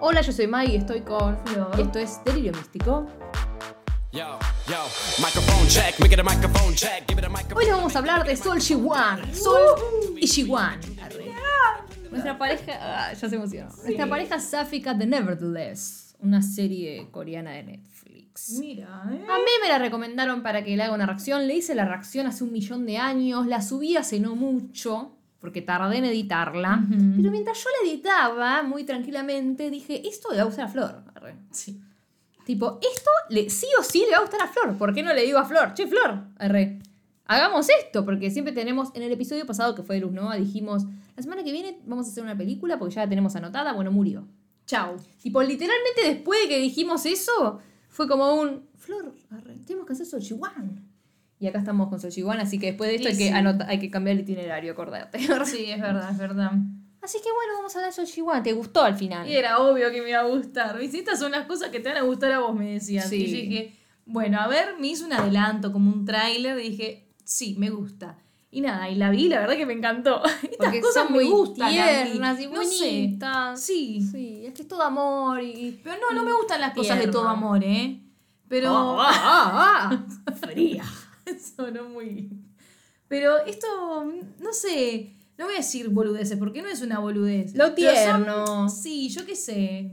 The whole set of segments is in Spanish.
Hola, yo soy Mai y estoy con Flor. Y esto es Delirio Místico. Hoy les vamos a hablar de Sol Shiwan. Sol y Shiwan. Nuestra pareja. ah, ya se emocionó. Nuestra pareja sáfica The Nevertheless. Una serie coreana de Netflix. Mira, ¿eh? A mí me la recomendaron para que le haga una reacción. Le hice la reacción hace un millón de años. La subí hace no mucho. Porque tardé en editarla. Pero mientras yo la editaba, muy tranquilamente, dije: Esto le va a gustar a Flor. Sí. Tipo, esto le, sí o sí le va a gustar a Flor. ¿Por qué no le digo a Flor? Che, Flor, arre, hagamos esto. Porque siempre tenemos, en el episodio pasado que fue de Luz Nova, dijimos, la semana que viene vamos a hacer una película porque ya la tenemos anotada. Bueno, murió. Chau. Tipo, literalmente después de que dijimos eso, fue como un, Flor, arre, tenemos que hacer Sochiwan. Y acá estamos con Sochiwan, así que después de esto hay, que sí. anota- hay que cambiar el itinerario, acordate. Sí, es verdad, es verdad. así que bueno, vamos a hablar de Sochiwan. ¿Te gustó al final? Y era obvio que me iba a gustar. ¿Viste? Estas son las cosas que te van a gustar a vos, me decías. Sí. Y yo dije, bueno, a ver, me hizo un adelanto, como un tráiler, y dije, sí, me gusta. Y nada, y la vi, la verdad que me encantó. Estas Porque cosas son me muy gustan. tiernas y No sé. bonitas. Sí. Sí, es que es todo amor y... Pero no, no me gustan las cosas de todo amor, ¿eh? Pero. Ah, ah, ah. Fría. Sonó muy. Pero esto, no sé, no voy a decir boludeces, porque no es una boludez. Lo Pero son- tierno. sí, yo qué sé.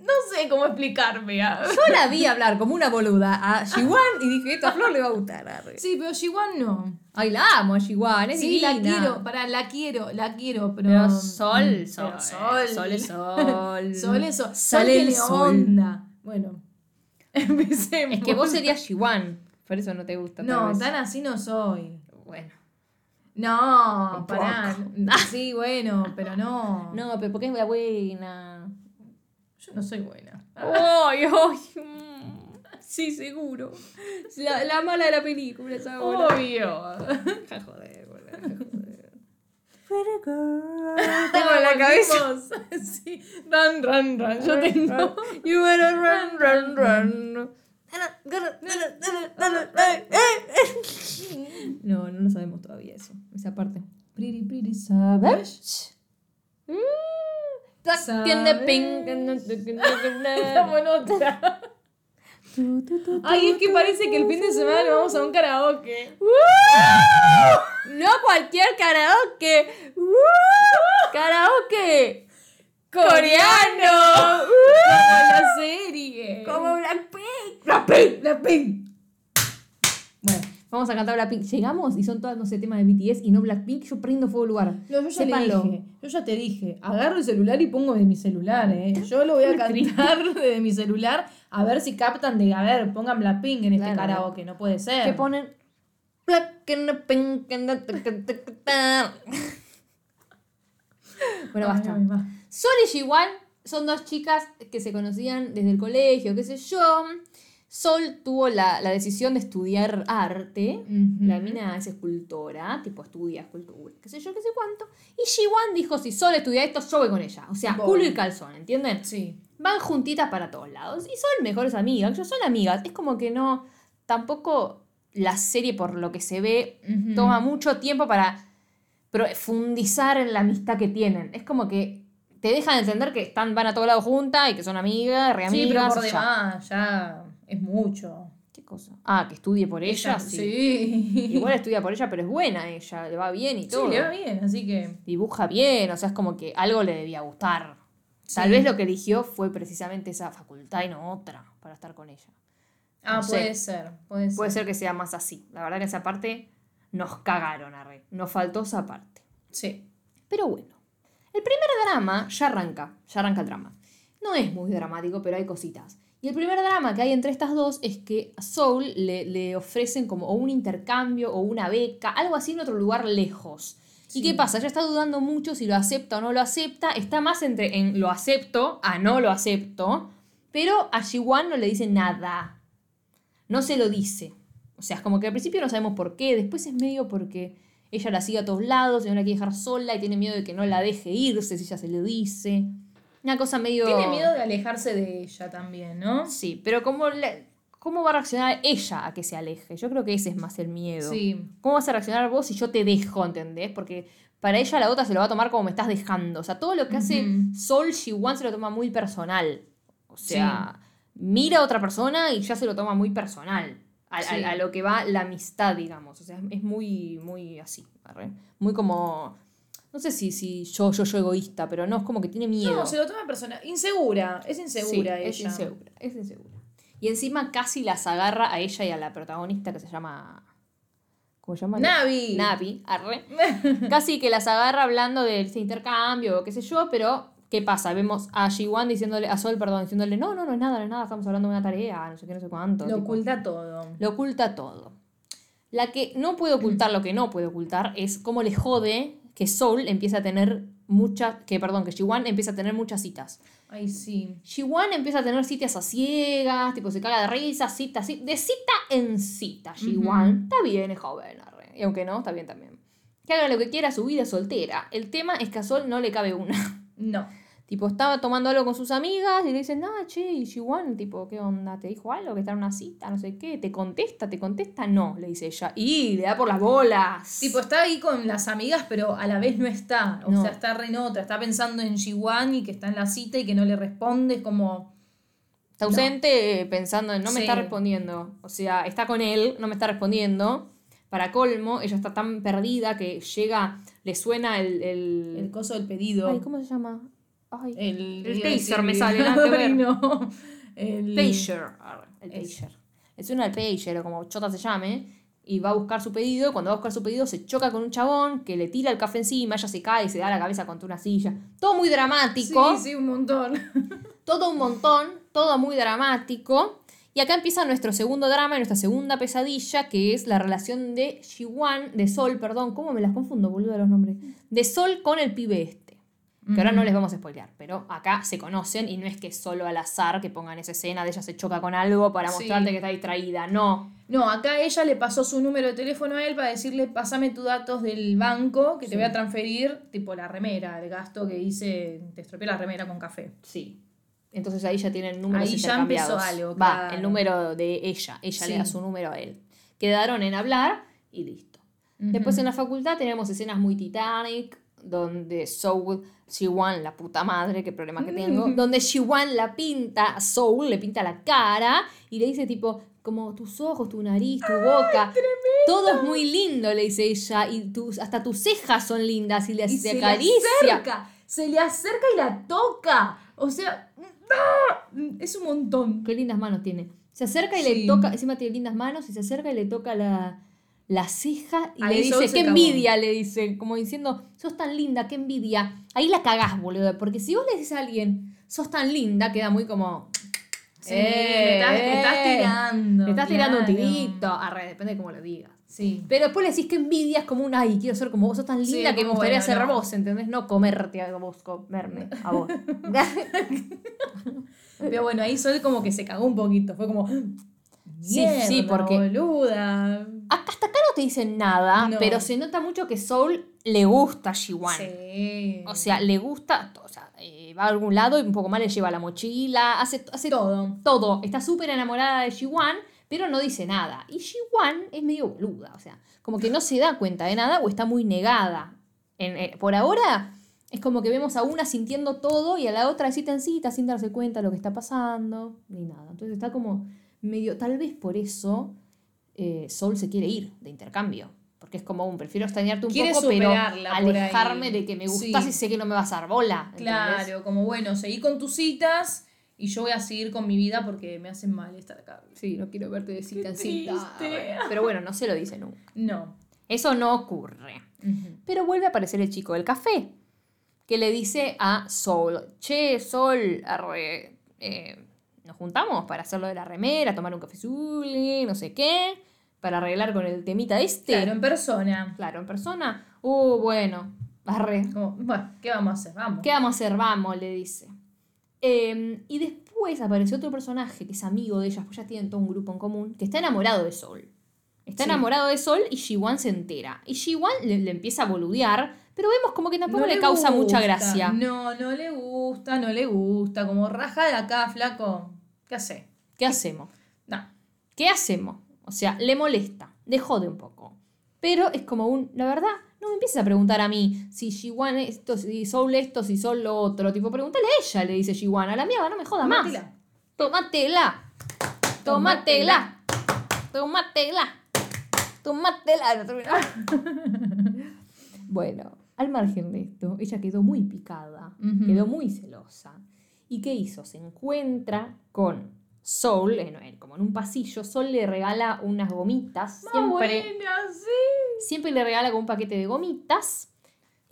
No sé cómo explicarme. Yo la vi hablar como una boluda a Shiwan y dije, esto a Flor le va a gustar. arre. Sí, pero Shiwan no. Ay, la amo a Shiwan, es Sí, divina. la quiero, para, la quiero, la quiero, pero. Pero sol, Mm, sol, pero sol. sol es sol. Sol es sol. Sol Sale el sol. onda. Bueno, empecemos. Es que vos serías Shiwan, por eso no te gusta. tal No, vez. tan así no soy. Bueno. No, pará. Sí, bueno, pero no. No, pero porque es la buena. Yo no soy buena. Ay, ay. mm. Sí, seguro. La, la mala de la película, esa. Obvio. Joder, joder. Tengo en la cabeza. Sí. Run, run, run. Yo tengo. You better run, run, run. No, no lo sabemos todavía eso. Esa parte. Pretty, pretty savage. Ay, es que parece que el fin de semana nos vamos a un karaoke. No cualquier karaoke. Karaoke. Coreano. Como la serie. Como Blackpink. Blackpink, Blackpink. Bueno, vamos a cantar Blackpink. Llegamos y son todas, no sé, temas de BTS y no Blackpink. Yo prendo fuego el lugar. No, yo ya Sépanlo. dije, yo ya te dije, agarro el celular y pongo de mi celular, eh. Yo lo voy a cantar de mi celular a ver si captan de, a ver, pongan Blackpink en este Claro. karaoke, no puede ser. Que ponen Black and the pink and the ta- ta- ta- ta- ta. Bueno, Ay, basta. ay, va. Sol y Jiwan son dos chicas que se conocían desde el colegio, qué sé yo. Sol tuvo la, la decisión de estudiar arte. La mina es escultora, tipo estudia escultura, qué sé yo, qué sé cuánto. Y Jiwan dijo, si Sol estudia esto, yo voy con ella. O sea, culo y calzón, ¿entienden? Sí. Van juntitas para todos lados. Y son mejores amigas. Ellos son amigas. Es como que no. Tampoco la serie, por lo que se ve, toma mucho tiempo para profundizar en la amistad que tienen. Es como que te dejan entender que están, van a todos lados juntas y que son amigas, re Sí, pero por demás, ya es mucho. ¿Qué cosa? Ah, que estudie por ella. sí. sí. Igual estudia por ella, pero es buena ella, le va bien y Sí, todo. le va bien, así que. Dibuja bien, o sea, es como que algo le debía gustar. Tal Sí. vez lo que eligió fue precisamente esa facultad y no otra para estar con ella. Ah, No puede ser, puede ser. Puede ser que sea más así. La verdad que esa parte nos cagaron, arre. Nos faltó esa parte. Sí. Pero bueno. El primer drama ya arranca. Ya arranca el drama. No es muy dramático, pero hay cositas. Y el primer drama que hay entre estas dos es que a Soul le, le ofrecen como o un intercambio o una beca, algo así en otro lugar lejos. ¿Y qué pasa? Ella está dudando mucho si lo acepta o no lo acepta. Está más entre en lo acepto a no lo acepto. Pero a Jiwan no le dice nada. No se lo dice. O sea, es como que al principio no sabemos por qué. Después es medio porque ella la sigue a todos lados y no la quiere dejar sola y tiene miedo de que no la deje irse si ella se lo dice. Una cosa medio... Tiene miedo de alejarse de ella también, ¿no? Sí, pero como, la- ¿cómo va a reaccionar ella a que se aleje? Yo creo que ese es más el miedo. Sí. ¿Cómo vas a reaccionar vos si yo te dejo, ¿entendés? Porque para ella la otra se lo va a tomar como me estás dejando. O sea, todo lo que hace. Sol Shiwan se lo toma muy personal. O sea, mira a otra persona y ya se lo toma muy personal. A, a- Sí. a lo que va la amistad, digamos. O sea, es muy, muy así. arre. Muy como. No sé si, si yo, yo, yo egoísta, pero no, es como que tiene miedo. No, se lo toma persona. Insegura. Es insegura Sí, ella. Es insegura, es insegura. Y encima casi las agarra a ella y a la protagonista que se llama. ¿Cómo se llama? Navi. Navi, arre. Casi que las agarra hablando de este intercambio o qué sé yo, pero ¿qué pasa? Vemos a Jiwan diciéndole, a Sol, perdón, diciéndole, no, no, no es nada, no es nada, estamos hablando de una tarea, no sé qué, no sé cuánto. Lo tipo. oculta todo. Lo oculta todo. La que no puede ocultar lo que no puede ocultar es cómo le jode que Soul empieza a tener muchas, que perdón, que Jiwan empieza a tener muchas citas. Ay, sí. Jiwan empieza a tener citas a ciegas, tipo se caga de risa, cita, ci- de cita en cita. Jiwan está bien, es joven, arre. y aunque no, está bien también. Que haga lo que quiera, su vida es soltera. El tema es que a Sol no le cabe una. No. Tipo, estaba tomando algo con sus amigas y le dicen, ah, che, y Jiwan, tipo, ¿qué onda? ¿Te dijo algo? Que está en una cita, no sé qué. ¿Te contesta? ¿Te contesta? No, le dice ella. Y le da por las bolas. Tipo, está ahí con las amigas, pero a la vez no está. O No. sea, está re en otra. Está pensando en Jiwan y que está en la cita y que no le responde. Es como. Está ausente eh, pensando en no me Sí. está respondiendo. O sea, está con él, no me está respondiendo. Para colmo, ella está tan perdida que llega, le suena el. el- El coso del pedido. Ay, ¿cómo se llama? Ay, El, El taser me sale, nada que ver. Ay, no. El pager. Arre, El pager. Le suena el pager, o como chota se llame. Y va a buscar su pedido. Cuando va a buscar su pedido, se choca con un chabón que le tira el café encima. Ella se cae y se da la cabeza contra una silla. Todo muy dramático. Sí, sí, un montón. todo un montón, todo muy dramático. Y acá empieza nuestro segundo drama y nuestra segunda pesadilla, que es la relación de Jiwan, de Sol, perdón, ¿cómo me las confundo, boludo, los nombres? De Sol con el pibe este. Que ahora no les vamos a spoilear, pero acá se conocen y no es que solo al azar que pongan esa escena de ella se choca con algo para Sí. mostrarte que está distraída, no. No, acá ella le pasó su número de teléfono a él para decirle, pásame tus datos del banco que Sí. te voy a transferir, tipo la remera, el gasto que hice, te estropeé la remera con café. Sí. Entonces ahí ya tienen números Ahí ya empezó algo, Va, el número de ella. Ella le da su número a él. Quedaron en hablar y listo. Después en la facultad tenemos escenas muy Titanic, donde Soul, Shiwan, la puta madre, qué problema que tengo, donde Shiwan la pinta, a Soul le pinta la cara y le dice tipo, como tus ojos, tu nariz, tu boca, todo es muy lindo, le dice ella, y tus, hasta tus cejas son lindas y le, Y se se le acerca, se le acerca y la toca. O sea, ¡ah! es un montón. Qué lindas manos tiene. Se acerca y Sí. le toca, encima tiene lindas manos, y se acerca y le toca la, la ceja y le dice, qué envidia, le dice, como diciendo, sos tan linda, qué envidia. Ahí la cagás, boludo, porque si vos le dices a alguien, sos tan linda, queda muy como... Sí, Eh, estás, le estás eh, tirando. Estás tirando un tirito, arre, depende de cómo lo digas. Sí. Pero después le decís que envidia es como un, ay, quiero ser como vos, sos tan Sí, linda que me gustaría bueno, ser no. vos, ¿entendés? No comerte a vos, comerme a vos. Pero bueno, ahí Sol como que se cagó un poquito. Fue como. Sí, sí, "Mierda, porque- Boluda. Hasta acá no te dicen nada, No. pero se nota mucho que Soul le gusta a Jiwan. Sí. O sea, le gusta, o sea, eh, va a algún lado y un poco más le lleva la mochila, hace, hace todo. todo. Está súper enamorada de Jiwan, pero no dice nada. Y Jiwan es medio boluda, o sea, como que no se da cuenta de nada o está muy negada. En- eh, por ahora es como que vemos a una sintiendo todo y a la otra de cita en cita sin darse cuenta de lo que está pasando, ni nada. Entonces está como medio, tal vez por eso eh, Soul se quiere ir de intercambio. Porque es como un, prefiero extrañarte un poco, pero alejarme de que me gustas Sí. y sé que no me vas a dar bola. ¿entendés? Claro, como bueno, seguí con tus citas y yo voy a seguir con mi vida porque me hacen mal estar acá. Sí, no quiero verte de cita en cita. Pero bueno, no se lo dice nunca. No. Eso no ocurre. Pero vuelve a aparecer el chico del café, que le dice a Sol, che, Sol, arre, eh, nos juntamos para hacerlo de la remera, tomar un café zuli, no sé qué, para arreglar con el temita este. Claro, en persona. Claro, en persona. Uh, bueno, arre. Como, bueno, ¿qué vamos a hacer? Vamos. ¿Qué vamos a hacer? Vamos, le dice. Eh, y después apareció otro personaje que es amigo de ellas, pues ya tienen todo un grupo en común, que está enamorado de Sol. Está Sí. enamorado de Sol y Jiwan se entera. Y Jiwan le, le empieza a boludear, pero vemos como que tampoco No le, causa mucha gracia. No, no le gusta, no le gusta. Como raja de acá, flaco. ¿Qué hace? ¿Qué hacemos? No. ¿Qué hacemos? O sea, le molesta, le jode un poco. Pero es como un, la verdad, no me empieces a preguntar a mí si Shiwan esto, si Soul esto, si Soul lo otro. Tipo, pregúntale a ella, le dice Shiwan. A la mierda, no me joda más. Tómatela. Tómatela. Tómatela. Tómatela. Tómatela. bueno, al margen de esto, ella quedó muy picada, quedó muy celosa. ¿Y qué hizo? Se encuentra con Soul, en- como en un pasillo. Soul le regala unas gomitas. Más Siempre, buena, sí. siempre le regala con un paquete de gomitas.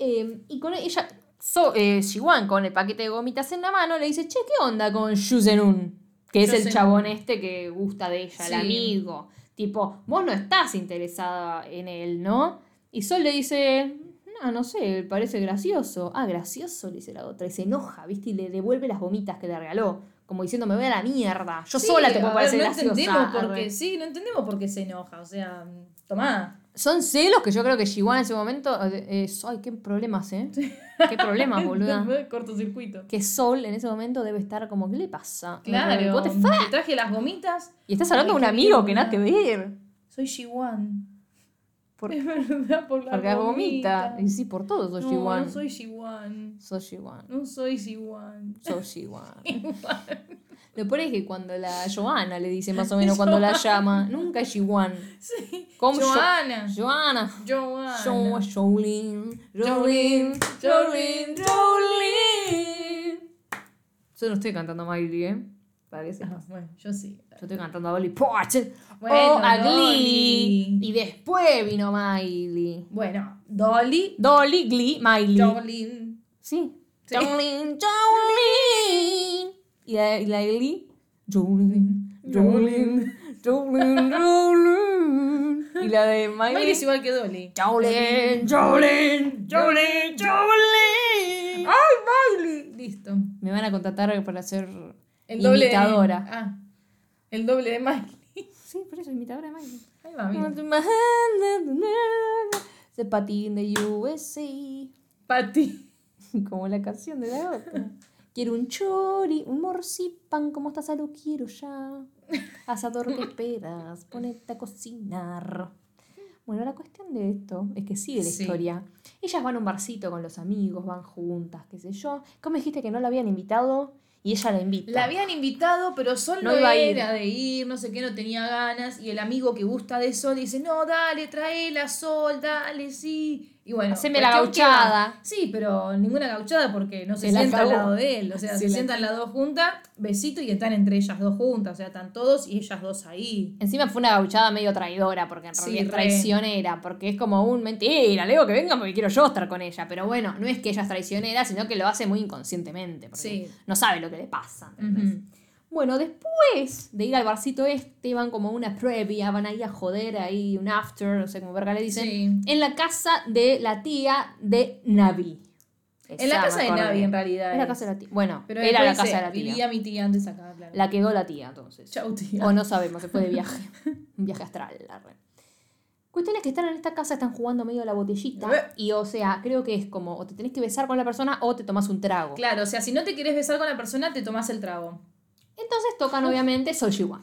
eh, y con ella, so, eh, Shiwan, con el paquete de gomitas en la mano, le dice, che, ¿qué onda con Yuzenun? Que es el chabón este que gusta de ella, Sí. el amigo. Tipo, vos no estás interesada en él, ¿no? Y Sol le dice, no, no sé, parece gracioso. Ah, gracioso, le dice la otra. Y se enoja, ¿viste? Y le devuelve las gomitas que le regaló. Como diciendo, me voy a la mierda. Yo Sí, sola te puedo parecer no graciosa. entendemos por Arre. qué, sí, no entendemos por qué se enoja. O sea, tomá. Son celos que yo creo que Shiwan en ese momento eh, es. Ay, qué problemas, ¿eh? Qué problemas, boluda. Cortocircuito. Que Sol en ese momento debe estar como, ¿qué le pasa? Claro. Te traje las gomitas. Y estás hablando de un amigo que nada que ver. Soy Shiwan. Por- Es verdad, por la Porque gomita. Y sí, por todo sos no, no soy Shiwan. Sos Shiwan. No soy Shiwan. Sos Shiwan. Lo peor es que cuando la Joana le dice más o menos cuando la llama, nunca es Shiwan. Sí. ¿Cómo Joana. Joana. Joana. Jo- Jolene, Jolene, Jolene, Jolene. Yo no estoy cantando Miley, ¿eh? Para que Ah, sepas. bueno, yo sí. Yo estoy cantando a Dolly Parton Bueno, o a Glee. Y después vino Miley. Bueno, Dolly. Dolly, Glee, Miley. Jolene. Sí. Sí. Jolene, Jolene. ¿Y la, y la de Glee? Jolene, Jolene, Jolene, Jolene. ¿Y la de Miley? Miley es igual que Dolly. Jolene, Jolene, Jolene, Jolene. ¡Ay, Miley! Listo. Me van a contratar para ser El doble imitadora. de. Ah. El doble de Miley. Sí, por eso, imitadora de Miley. Ahí va, mira. The patín de USA. Pati. Como la canción de la otra. Quiero un chori, un morcipan, como estás a lo quiero ya. Asador, ¿qué esperas? Ponete a cocinar. Bueno, la cuestión de esto es que sigue la Sí. historia. Ellas van a un barcito con los amigos, van juntas, qué sé yo. ¿Cómo dijiste que no la habían invitado? Y ella la invita. La habían invitado, pero Sol No no, iba a ir. era de ir, no sé qué, no tenía ganas. Y el amigo que gusta de Sol dice, no, dale, tráela, Sol, dale, sí. Y bueno, Haceme la gauchada. Sí, pero ninguna gauchada porque no se, Se la sienta al lado de él. O sea, Se se, la sientan las dos juntas, besito y están entre ellas dos juntas. O sea, están todos y ellas dos ahí. Encima fue una gauchada medio traidora, porque en Sí, realidad es traicionera, porque es como un mentira, le digo que venga porque quiero yo estar con ella. Pero bueno, no es que ella es traicionera, sino que lo hace muy inconscientemente, porque Sí. no sabe lo que le pasa. Bueno, después de ir al barcito este, van como una previa, van ahí a joder, ahí un after, no sé cómo verga le dicen, Sí. en la casa de la tía de Navi. En la casa de realidad en realidad. Es la casa de la tía. Bueno, Pero era la casa de la tía. Vivía mi tía antes acá, claro. La quedó la tía, entonces. Chau, tía. O no sabemos, se fue de viaje. Un viaje astral. arre. Cuestiones que están en esta casa, están jugando medio a la botellita. Y o sea, creo que es como, o te tenés que besar con la persona o te tomas un trago. Claro, o sea, si no te querés besar con la persona, te tomás el trago. Entonces tocan obviamente Sol Shiwan.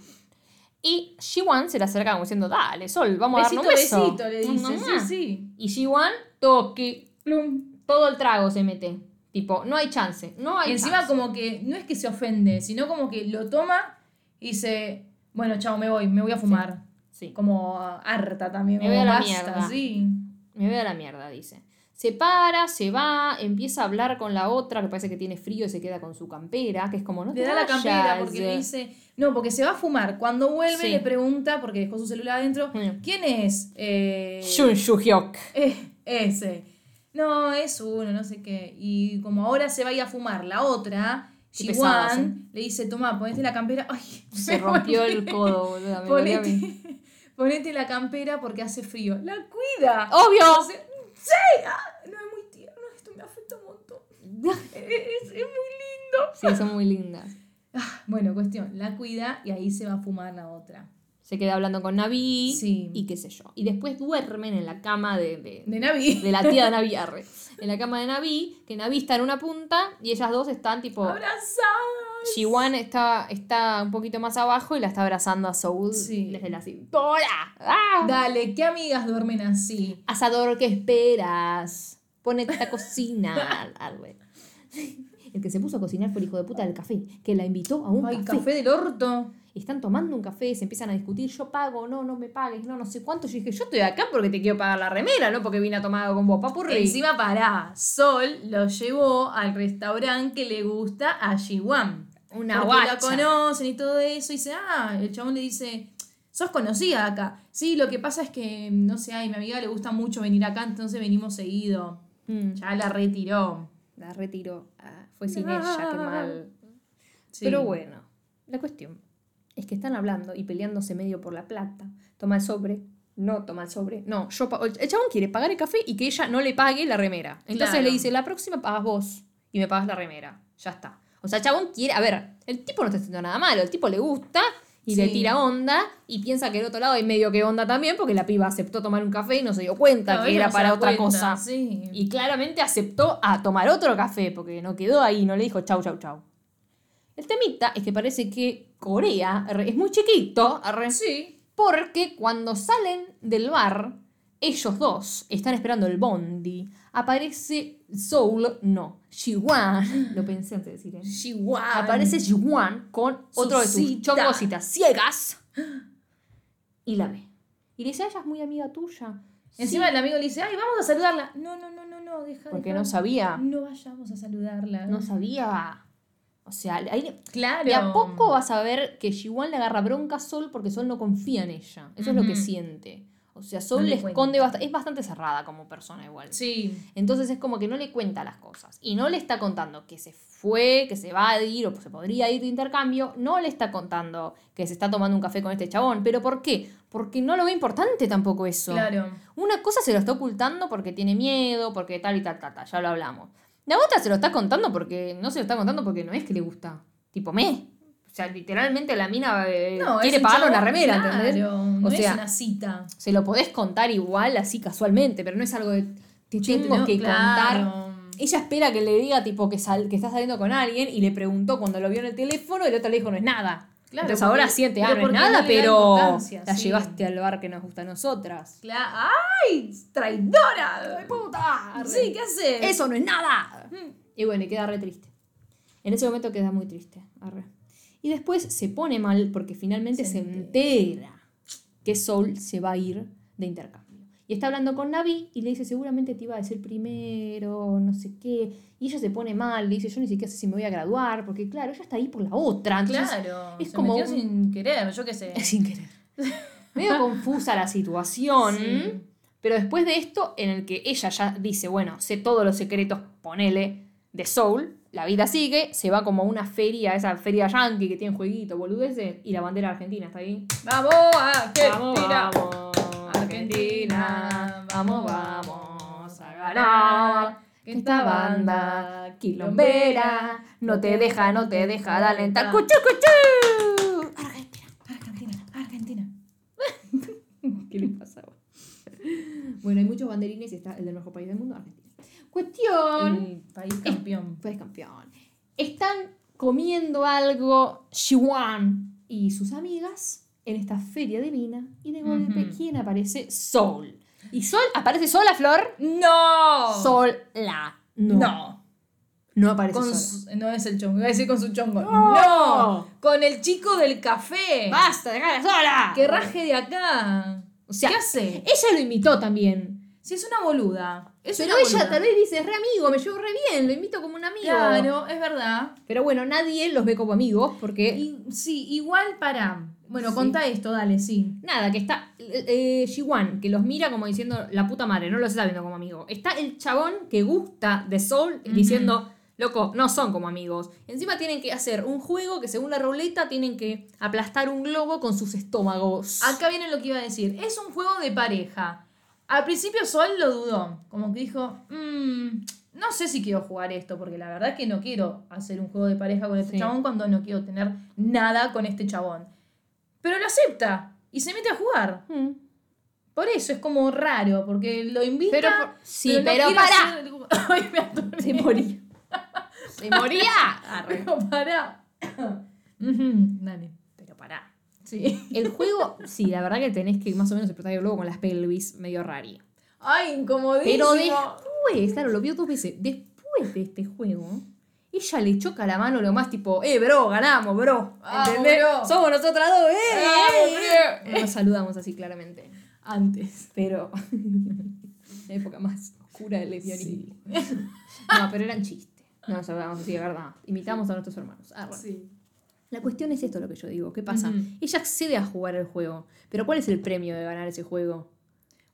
Y Shiwan se le acerca como diciendo, dale, Sol, vamos Besito, a darnos un beso. besito, le dice. Mamá. Sí, sí. Y Shiwan, toque, Plum. todo el trago se mete. Tipo, no hay chance, no hay encima chance. como que no es que se ofende, sino como que lo toma y dice, bueno, chao, me voy, me voy a fumar. Sí. Como harta también. Me voy a la mierda. Sí. Me voy a la mierda, dice. Se para, se va, empieza a hablar con la otra que parece que tiene frío y se queda con su campera, que es como no te Le da la campera porque le dice, no, porque se va a fumar. Cuando vuelve Sí. le pregunta, porque dejó su celular adentro, Mm. ¿quién es? Eh, Shun Shu-hyuk. Eh, ese. No, es uno, no sé qué. Y como ahora se va a ir a fumar la otra, Shiwan le dice, toma, ponete la campera. Ay, Se rompió el codo, boludo. Ponete, ponete la campera porque hace frío. La cuida. Obvio. Entonces, sí, ah, no es muy tierno, esto me afecta un montón. Es, es muy lindo. Sí, son muy lindas. Ah, bueno, cuestión, la cuida y ahí se va a fumar la otra. Se queda hablando con Navi Sí. y qué sé yo. Y después duermen en la cama de, de, De Navi. de la tía de Navi. arre. En la cama de Navi, que Navi está en una punta y ellas dos están tipo Abrazadas. Jiwan está, está un poquito más abajo y la está abrazando a Soul Sí. desde la cintura. ¡Ah! Dale, ¿qué amigas duermen así? Asador, ¿qué esperas? Ponete a cocinar. Algo. El que se puso a cocinar fue el hijo de puta del café, que la invitó a un Ay, café. café del orto. Están tomando un café, se empiezan a discutir, yo pago, no, no me pagues, no, no sé cuánto. Yo dije, yo estoy acá porque te quiero pagar la remera, no porque vine a tomar algo con vos, papurri. Encima pará, Sol lo llevó al restaurante que le gusta a Jiwan. Una porque la guacha. conocen y todo eso. Y dice, ah, el chabón le dice, sos conocida acá. Sí, lo que pasa es que, no sé, a mi amiga le gusta mucho venir acá, entonces venimos seguido. Mm, Ya la retiró. la retiró. Ah, fue sin ella, qué mal. Sí. Pero bueno, la cuestión es que están hablando y peleándose medio por la plata. Toma el sobre, no toma el sobre. No, yo el chabón quiere pagar el café y que ella no le pague la remera. Entonces Claro. le dice, la próxima pagas vos y me pagas la remera. Ya está. O sea, chabón quiere, a ver, el tipo no está haciendo nada malo, el tipo le gusta y le tira onda y piensa que del otro lado hay medio que onda también porque la piba aceptó tomar un café y no se dio cuenta No, que era no para otra cuenta, cosa. Sí. Y claramente aceptó a tomar otro café, porque no quedó ahí, no le dijo chau, chau, chau. El temita es que parece que Corea es muy chiquito, Sí. porque cuando salen del bar, ellos dos están esperando el bondi. Aparece Soul, no, Jiwan, lo pensé antes de decir, ¿eh? Jiwan. Aparece Jiwan con otro de sus chongositas ciegas y la ve. Y le dice, "Ah, ella es muy amiga tuya. Encima el amigo le dice, ay, vamos a saludarla. No, no, no, no, no, deja. Porque deja. no sabía. No vayamos a saludarla. No sabía. O sea, ahí Claro. de a poco vas a ver que Jiwan le agarra bronca a Sol porque Sol no confía en ella. Eso es lo que siente. O sea, No le le esconde bastante. Es bastante cerrada como persona igual. Sí. Entonces es como que no le cuenta las cosas. Y no le está contando que se fue, que se va a ir o se podría ir de intercambio. No le está contando que se está tomando un café con este chabón. ¿Pero por qué? Porque no lo ve importante tampoco eso. Claro. Una cosa se lo está ocultando porque tiene miedo, porque tal y tal, tal, tal, ya lo hablamos. La otra se lo está contando porque no se lo está contando porque no es que le gusta. Tipo, me. O sea, literalmente la mina eh, No, quiere es pagarle una remera, claro, ¿entendés? No O es sea, una cita. se lo podés contar igual así casualmente, pero no es algo de te tengo no, que contar. Ella espera que le diga tipo que, sal- que está saliendo con alguien y le preguntó cuando lo vio en el teléfono y el otro le dijo no es nada. Claro, Entonces ahora siente, ah, no es nada, no pero la sí. llevaste al bar que nos gusta a nosotras. ¡Ay! ¡Traidora! ¡Puta! Sí, ¿qué haces? Eso no es nada. Y bueno, y queda re triste. En ese momento queda muy triste. arre. Y después se pone mal porque finalmente Se se, entera que Soul se va a ir de intercambio. Y está hablando con Navi y le dice, seguramente te iba a decir primero, no sé qué. Y ella se pone mal, le dice, yo ni siquiera sé si me voy a graduar, porque claro, ella está ahí por la otra. Entonces, Claro. es se como metió un- sin querer, yo qué sé. sin querer. Medio confusa la situación. Sí. Pero después de esto, en el que ella ya dice, bueno, sé todos los secretos, ponele, de Soul, la vida sigue, se va como a una feria, esa feria yankee que tiene jueguito, boludeces, y la bandera argentina está ahí. ¡Vamos, Argentina! Vamos, vamos, Argentina, vamos, vamos a ganar. Esta banda quilombera no te deja, no te deja de alentar. ¡Cuchu, cuchu! Argentina. Argentina, Argentina. ¿Qué le pasa? Bueno, hay muchos banderines y está el del mejor país del mundo, Argentina. Cuestión. El país campeón. Pues campeón. Están comiendo algo Shiwan y sus amigas en esta feria divina y de golpe, Ujú. ¿quién aparece? Sol. Y Sol, aparece sola, Flor. ¡No! Sola. No. No. No aparece Con sola. su- no es el chongo, iba a decir con su chongo. No. ¡No! Con el chico del café. ¡Basta, dejala sola! Que raje de acá. O sea, ¿Qué hace? ella lo imitó también. Si es una boluda. Es Pero una ella boluda. tal vez dice, es re amigo, me llevo re bien, lo invito como un amigo. Claro, es verdad. Pero bueno, nadie los ve como amigos porque Y, sí, igual para. Bueno, Sí. contá esto, dale, sí. nada, que está eh, Jiwan, que los mira como diciendo, la puta madre, no los está viendo como amigo. Está el chabón que gusta de Soul diciendo, loco, no son como amigos. Encima tienen que hacer un juego que según la ruleta tienen que aplastar un globo con sus estómagos. Acá viene lo que iba a decir. Es un juego de pareja. Al principio Sol lo dudó. Como que dijo, "Mm, no sé si quiero jugar esto, porque la verdad es que no quiero hacer un juego de pareja con este Sí. chabón cuando no quiero tener nada con este chabón. Pero lo acepta y se mete a jugar. Mm. Por eso es como raro, porque lo invita. Pero por- sí, no pero quiere pará. hacer- Ay, me. Se moría. Se moría. Arre. Pero pará. Dale. Pero pará. Sí. El juego, sí, la verdad que tenés que más o menos explotar el globo con las pelvis, medio rari. Ay, incomodísimo. Pero después, claro, lo vio dos veces. Después de este juego, ella le choca la mano lo más tipo, eh, bro, ganamos, bro. ¿Entendés? bro. Somos nosotras dos, eh. Eh, bro. No nos saludamos así claramente. Antes. Pero. la época más oscura del lesbianismo. No, pero eran chistes. No nos saludamos así de verdad. Imitamos a nuestros hermanos. Ah, bueno. Sí. La cuestión es esto lo que yo digo. ¿Qué pasa? Ella accede a jugar el juego. Pero ¿cuál es el premio de ganar ese juego?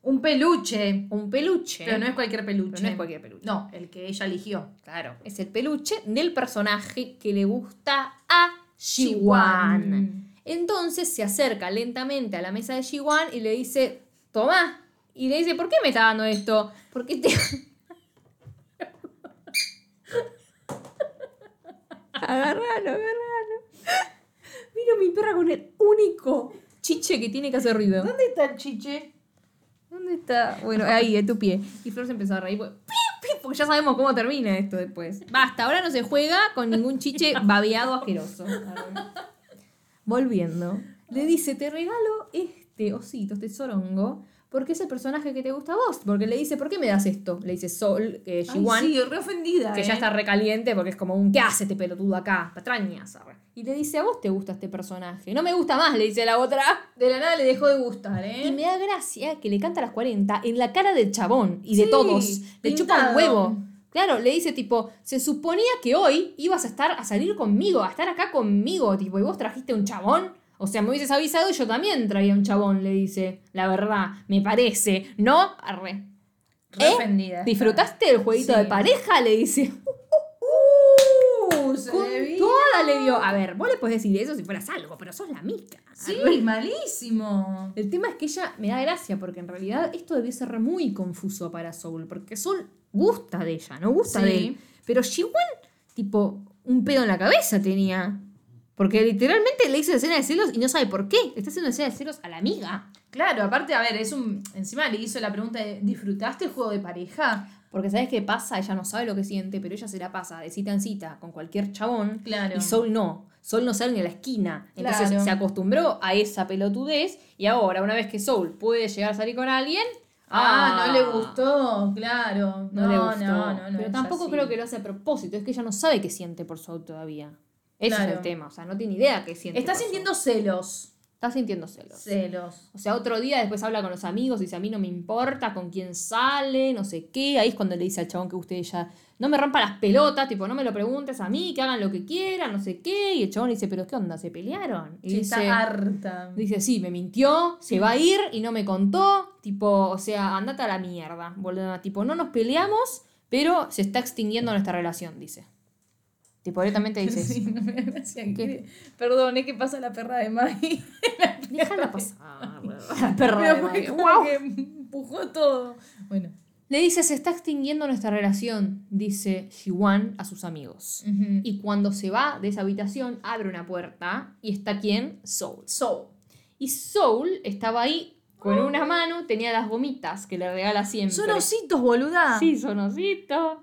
Un peluche. Un peluche. Pero no es cualquier peluche. Pero no es cualquier peluche. No, el que ella eligió. Claro. Es el peluche del personaje que le gusta a Shiwan. Entonces se acerca lentamente a la mesa de Shiwan y le dice, toma. Y le dice, ¿por qué me está dando esto? Porque te... agarralo, agarralo. Mira mi perra con el único chiche que tiene que hacer ruido. ¿Dónde está el chiche? ¿Dónde está? Bueno, ahí, en tu pie. Y Flor se empezó a reír. Porque, porque ya sabemos cómo termina esto después. Basta, ahora no se juega con ningún chiche babeado asqueroso. Volviendo. Le dice, te regalo este osito, este sorongo, porque es el personaje que te gusta a vos. Porque le dice, ¿por qué me das esto? Le dice Sol, que Ay, Jiwan, sí, re ofendida. que eh. ya está recaliente porque es como un, ¿qué hace este pelotudo acá? Patrañas. Y le dice, a vos te gusta este personaje. No me gusta más, le dice la otra. De la nada le dejó de gustar, ¿eh? Y me da gracia que le canta a las 40 en la cara del chabón y de Sí, todos. Le chupa un pintado. huevo. Claro, le dice tipo, se suponía que hoy ibas a estar a salir conmigo, a estar acá conmigo, tipo, y vos trajiste un chabón. O sea, me hubieses avisado y yo también traía un chabón, le dice. La verdad, me parece. ¿No? Arre. Re ¿Eh? ¿Disfrutaste del jueguito Sí. de pareja? Le dice. Uh, se Con le toda le dio. A ver, vos le podés decir eso si fueras algo, pero sos la mica. Sí, malísimo. El tema es que ella me da gracia porque en realidad esto debió ser muy confuso para Soul, porque Soul gusta de ella, no gusta Sí. de él. Pero Shiwan, tipo, un pedo en la cabeza tenía. Porque literalmente le hizo escena de celos y no sabe por qué. Está haciendo escena de celos a la amiga. Claro, aparte, a ver, es un. Encima le hizo la pregunta de ¿disfrutaste el juego de pareja? Porque ¿sabes qué pasa? Ella no sabe lo que siente, pero ella se la pasa de cita en cita con cualquier chabón. Claro. Y Soul no. Soul no sale ni a la esquina. Entonces Claro. se acostumbró a esa pelotudez. Y ahora, una vez que Soul puede llegar a salir con alguien. Ah, no le gustó, claro. No, le gustó. No, no, no. Pero tampoco creo que lo hace a propósito. Es que ella no sabe qué siente por Soul todavía. Ese es el tema. O sea, no tiene idea qué siente. Está sintiendo celos. Está sintiendo celos. Celos. O sea, otro día después habla con los amigos y dice, a mí no me importa con quién sale, no sé qué. Ahí es cuando le dice al chabón que usted ya no me rompa las pelotas, tipo, no me lo preguntes a mí, que hagan lo que quieran, no sé qué. Y el chabón le dice, pero ¿qué onda? ¿Se pelearon? Y Sí, dice, está harta. dice, sí, me mintió, se va a ir y no me contó. Tipo, o sea, andate a la mierda. Tipo, no nos peleamos, pero se está extinguiendo nuestra relación, dice. Tipo, directamente dice eso. Sí, no me gracia que- ¿Qué? Perdón, es que pasa la perra de Maggie. Déjala pasar. La perra de Maggie. Guau. que empujó todo. Bueno. Le dice, se está extinguiendo nuestra relación, dice Shiwan a sus amigos. Y cuando se va de esa habitación, abre una puerta y está quién? Soul. So. Y Soul estaba ahí con una mano, tenía las gomitas que le regala siempre. Son ositos, boluda. Sí, son ositos.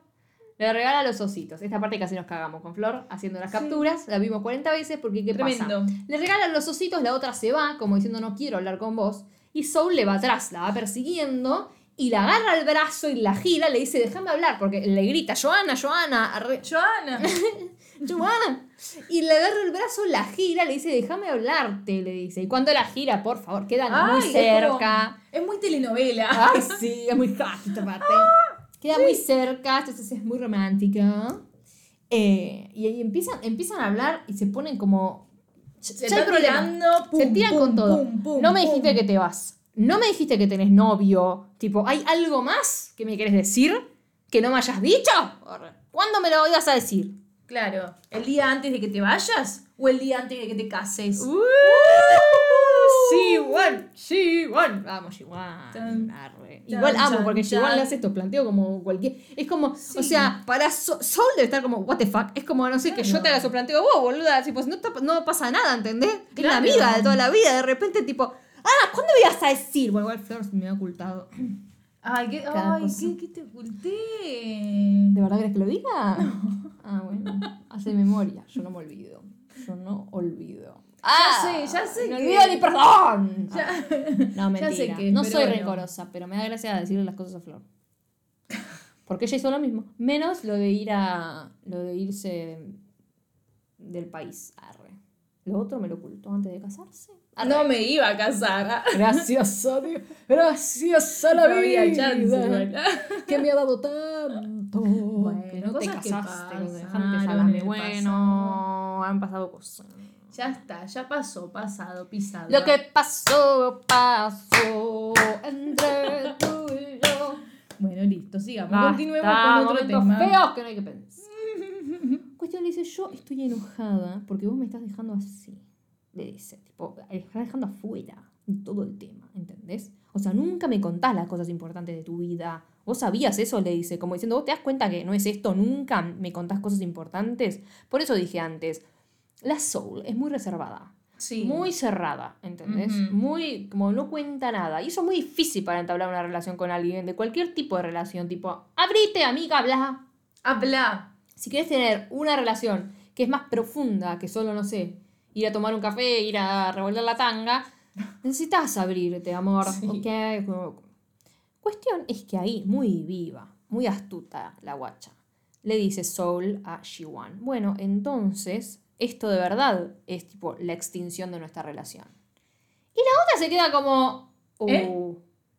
Le regala los ositos. Esta parte casi nos cagamos con Flor haciendo las capturas. La vimos 40 veces porque ¿qué Tremendo. pasa? Le regalan los ositos, la otra se va, como diciendo no quiero hablar con vos. Y Soul le va atrás, la va persiguiendo y la agarra al brazo y la gira, le dice déjame hablar, porque le grita, Joana, Joana, arre- Joana. Joana. Y le agarra el brazo, la gira, le dice déjame hablarte, le dice. Y cuando la gira, por favor, quedan muy es cerca. como- Es muy telenovela. Ay, sí, es muy esta parte. Queda muy cerca, entonces es muy romántica. Eh, y ahí empiezan, empiezan a hablar y se ponen como. Se ya tirando, pum, se tiran pum, con todo. pum, no me dijiste que te vas. No me dijiste que tenés novio. Tipo, ¿hay algo más que me querés decir? ¿Que no me hayas dicho? ¿Cuándo me lo ibas a decir? Claro. ¿El día antes de que te vayas? ¿O el día antes de que te cases? Uh, Shiwan, Shiwan. Vamos, Shiwan. Tan, Arre. Igual amo porque Shiwan tan. le hace estos planteos como cualquier. Es como, Sí. o sea, para So- Soul debe estar como, what the fuck. Es como, no sé, que yo te haga su planteo, vos, boluda. Tipo, no, te- no pasa nada, ¿entendés? Es la amiga de toda la vida. De repente, tipo, ah, ¿cuándo me ibas a decir? Bueno, igual Flor me ha ocultado. Ay, ¿qué, ay. ¿qué, qué te oculté? ¿De verdad querés que lo diga? Ah, bueno. Hace memoria, yo no me olvido. Yo no olvido. Sé, ya sé No que- olvido ni perdón. Ya- No, Ya sé mentira. que, no soy bueno. rencorosa, pero me da gracia decirle las cosas a Flor. Porque ella hizo lo mismo. Menos lo de ir a. lo de irse del país. Arre. Lo otro me lo ocultó antes de casarse. Arre. No me iba a casar. Gracias a Dios. Gracias a la No había vida. chance, que me ha dado tanto. Bueno, que no te que casaste, que dejaste pasaron en el Bueno, han pasado cosas. Ya está, ya pasó, pasado, pisado. Lo que pasó, pasó entre tú y yo. Bueno, listo, sigamos. Basta, Continuemos con otro tema. feos que no hay que pensar. Cuestión le dice, yo estoy enojada porque vos me estás dejando así. Le dice, tipo, me estás dejando afuera todo el tema, ¿entendés? O sea, nunca me contás las cosas importantes de tu vida. ¿Vos sabías eso? Le dice, como diciendo, ¿vos te das cuenta que no es esto? Nunca me contás cosas importantes. Por eso dije antes, la Soul es muy reservada. Sí. Muy cerrada, ¿entendés? Muy, como no cuenta nada. Y eso es muy difícil para entablar una relación con alguien, de cualquier tipo de relación, tipo, abrite, amiga, bla. Habla. Si quieres tener una relación que es más profunda que solo, no sé, ir a tomar un café, ir a revolver la tanga, necesitas abrirte, amor. Sí. ¿ok? Como- Cuestión es que ahí, muy viva, muy astuta la guacha, le dice Soul a Shiwan. Bueno, entonces, esto de verdad es tipo la extinción de nuestra relación. Y la otra se queda como. Uh, ¿Eh?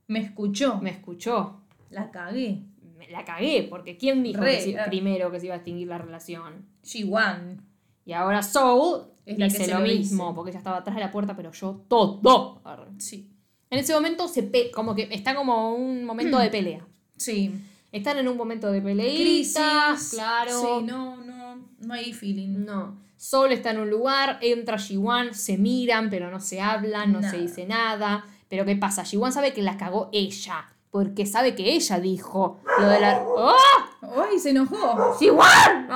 Me escuchó. me escuchó. La cagué. Me la cagué, porque ¿quién dijo Re, que se- primero que se iba a extinguir la relación? G1. Y ahora Soul Es la que dice se lo lo mismo, dice. porque ella estaba atrás de la puerta, pero yo todo. Sí. En ese momento se pe como que está como un momento de pelea. Sí. Están en un momento de Crisis. peleita, claro. Sí, no, no. No hay feeling. No. Soul está en un lugar, entra Jiwan, se miran, pero no se hablan, no se dice nada. Pero ¿qué pasa? Jiwan sabe que la cagó ella, porque sabe que ella dijo lo de la... ¡Oh! ¡Ay, se enojó! ¡Jiwan!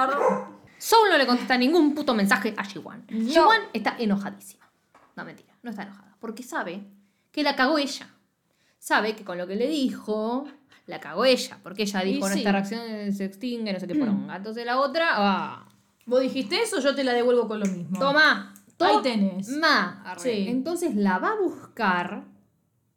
Soul no le contesta ningún puto mensaje a Jiwan. No. Jiwan está enojadísima. No, mentira, no está enojada. Porque sabe que la cagó ella. Sabe que con lo que le dijo, la cagó ella. Porque ella dijo, sí. nuestra reacción se extingue, no sé qué poronga. Entonces la otra, ah, Vos dijiste eso, yo te la devuelvo con lo mismo. toma. Ahí tenés. Ma. Sí. Entonces la va a buscar,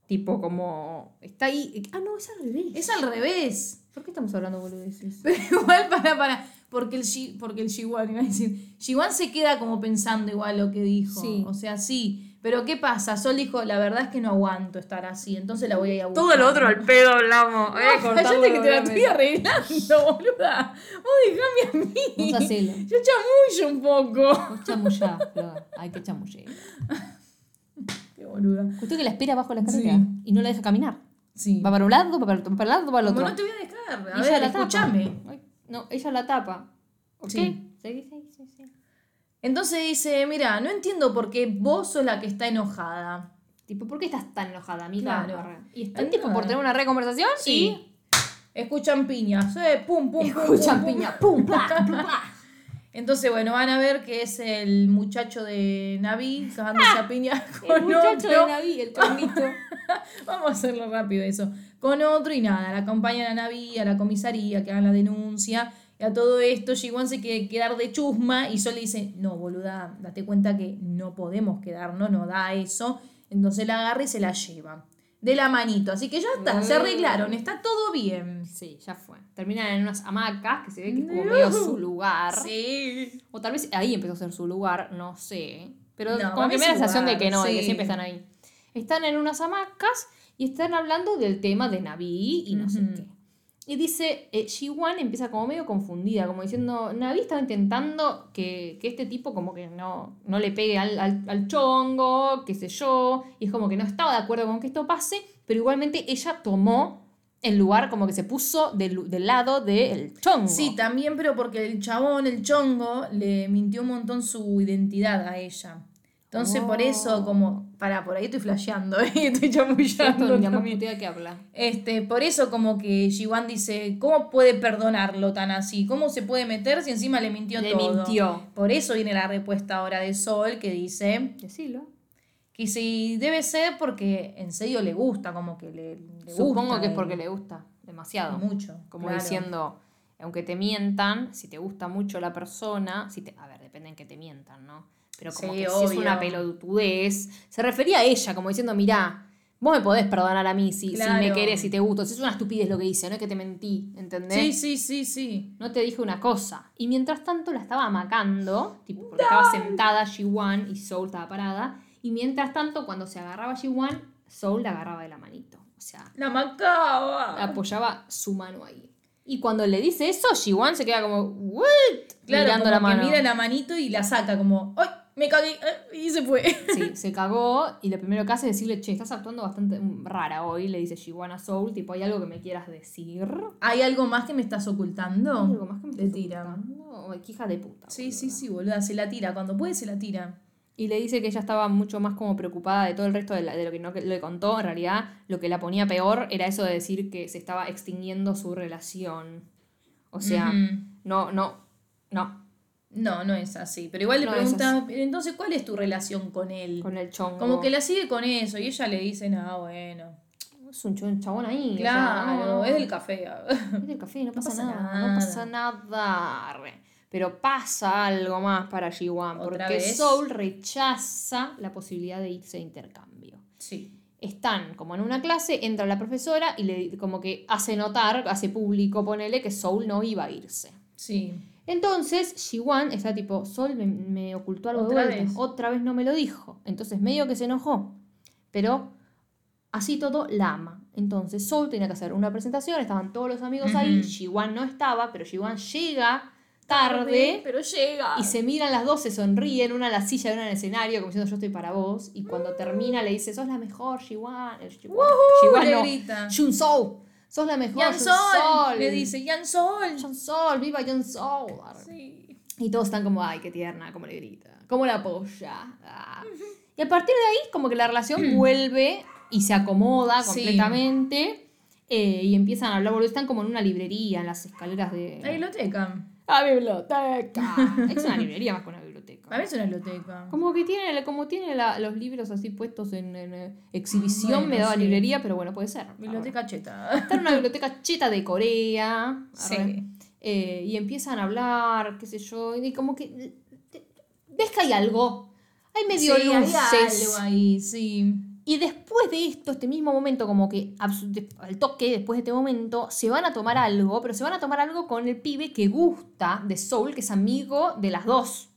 tipo como, está ahí. Ah, no, es al revés. Es al revés. ¿Por qué estamos hablando boludeces? Pero igual, para, para. Porque el, Shi- porque el iba a decir. Shiwan se queda como pensando igual lo que dijo. Sí. O sea, sí. Pero ¿qué pasa? Sol dijo, la verdad es que no aguanto estar así, entonces la voy a ir a buscar. Todo lo otro al pedo hablamos. No, cállate que te la estoy arreglando, boluda. Vos dejame a mí. Vos hacelo. Yo chamullo un poco. Vos chamullá, Flor. Hay que chamullar. Qué boluda. Justo que la espera abajo de la escalera Sí. y no la deja caminar. Sí. Va para un lado, va para, para el lado, va para el Como otro. no te voy a dejar. A Y ver, ella la tapa. escúchame. Ay, No, ella la tapa. ¿Ok? Sí. Seguí, seguí, seguí, seguí. Entonces dice, mira, no entiendo por qué vos sos la que está enojada. Tipo, ¿por qué estás tan enojada, amiga? Claro. Y están tipo por tener una re conversación Sí. Escuchan piñas, eh, pum, pum, y pum, escuchan pum, pum. piña. ¡Pum! ¡Pla! ¡Pum! ¡Pla! Entonces, bueno, van a ver que es el muchacho de Naví cagándose a piña con El muchacho otro. de Naví, el carnito. Vamos a hacerlo rápido eso. Con otro y nada, la acompañan a Naví, a la comisaría, que hagan la denuncia. Y a todo esto, Jiwan se quiere quedar de chusma y Sol le dice, no, boluda, date cuenta que no podemos quedarnos, no da eso. Entonces la agarra y se la lleva. De la manito. Así que ya está, se arreglaron, está todo bien. Sí, ya fue. Terminan en unas hamacas que se ve que es como medio su lugar. Sí. O tal vez ahí empezó a ser su lugar, no sé. Pero No, como que me da la sensación de que no, de que sí. siempre están ahí. Están en unas hamacas y están hablando del tema de Naví y no sé qué. Y dice, eh, empieza como medio confundida, como diciendo, Naví estaba intentando que, que este tipo como que no, no le pegue al, al, al chongo, qué sé yo, y es como que no estaba de acuerdo con que esto pase, pero igualmente ella tomó el lugar como que se puso del, del lado del chongo. Sí, también, pero porque el chabón, el chongo, le mintió un montón su identidad a ella. Entonces, por eso, Oh. como. Para, por ahí estoy flasheando, ¿eh? estoy Esto chamullando. idea que habla. Este, por eso, como que Jiwan dice: ¿Cómo puede perdonarlo tan así? ¿Cómo se puede meter si encima le mintió Le todo? mintió. Por eso viene la respuesta ahora de Sol que dice Decilo. que si debe ser porque en serio le gusta, como que le, le Supongo gusta que es porque le gusta demasiado. Mucho. Como claro. diciendo, aunque te mientan, si te gusta mucho la persona, si te, a ver, depende depende en que te mientan, ¿no? Pero como Sí, que si es una pelotudez, se refería a ella como diciendo, mirá, vos me podés perdonar a mí si, si me querés, si te gusto. Si es una estupidez lo que hice, no es que te mentí, ¿entendés? Sí, sí, sí, sí. No te dije una cosa. Y mientras tanto la estaba amacando, tipo, porque estaba sentada G1 y Soul estaba parada. Y mientras tanto, cuando se agarraba G1, Soul la agarraba de la manito. O sea, La macaba. apoyaba su mano ahí. Y cuando le dice eso, G1 se queda como, ¿what? Claro, Mirando como la que mano. mira la manito y la saca como, ¡ay! Me cagué. eh", Y se fue. Sí, se cagó y lo primero que hace es decirle, che, estás actuando bastante mm, rara hoy, le dice G1 a Soul, tipo, ¿hay algo que me quieras decir? ¿Hay algo más que me estás ocultando? ¿Hay algo más que me estás tira. ocultando? Qué hija de puta. Sí, sí, boluda. sí, boluda. Se la tira. Cuando puede, se la tira. Y le dice que ella estaba mucho más como preocupada de todo el resto de, la- de lo que no le contó. En realidad, lo que la ponía peor era eso de decir que se estaba extinguiendo su relación. O sea, no, no, no, No, no es así. Pero igual le No es pregunta, "Pero entonces, ¿cuál es tu relación con él? con el chongo. Como que la sigue con eso. Y ella le dice, no, bueno. Es un chabón ahí. o sea, Claro, no, no. es del café. Es del café, no pasa, pasa nada, nada. no pasa nada. Pero pasa algo más para G1, ¿Otra porque vez? Soul rechaza la posibilidad de irse de intercambio. Sí. están como en una clase, entra la profesora y le como que hace notar, hace público, ponele que Soul no iba a irse. Sí. Entonces, Shiwan está tipo, Soul me, me ocultó algo Otra de vuelta. vez. Otra vez no me lo dijo. Entonces, medio que se enojó. Pero así todo la ama. Entonces, Soul tenía que hacer una presentación, estaban todos los amigos ahí. Shiwan no estaba, pero Shiwan llega tarde. Pero llega. Y se miran las dos, se sonríen, una en la silla y una en el escenario, como diciendo yo estoy para vos. Y cuando termina le dice, sos la mejor, Jiwan le no. grita. Jun Soul. Sos la mejor. Jun Sol. Le dice, Yan Sol. Jun Soul, viva Jun Soul. Sí. Y todos están como, ay, qué tierna, como le grita. Cómo la apoya. Ah. Y a partir de ahí, como que la relación vuelve y se acomoda Sí. completamente. eh, y empiezan a hablar, boludo. Están como en una librería, en las escaleras de... La biblioteca. La biblioteca. es una librería más que una biblioteca. A mí es una biblioteca. Como que tiene, como tiene la- los libros así puestos en, en, eh, exhibición, Bueno, me daba sí. librería, pero bueno, puede ser. Biblioteca cheta. Está en una biblioteca cheta de Corea. Sí. Eh, y empiezan a hablar, qué sé yo, y como que... ¿Ves que hay algo? Hay medio Sí, hay luces. algo ahí, sí. Y después de esto, este mismo momento, como que al toque, después de este momento, se van a tomar algo, pero se van a tomar algo con el pibe que gusta de Soul, que es amigo de las dos.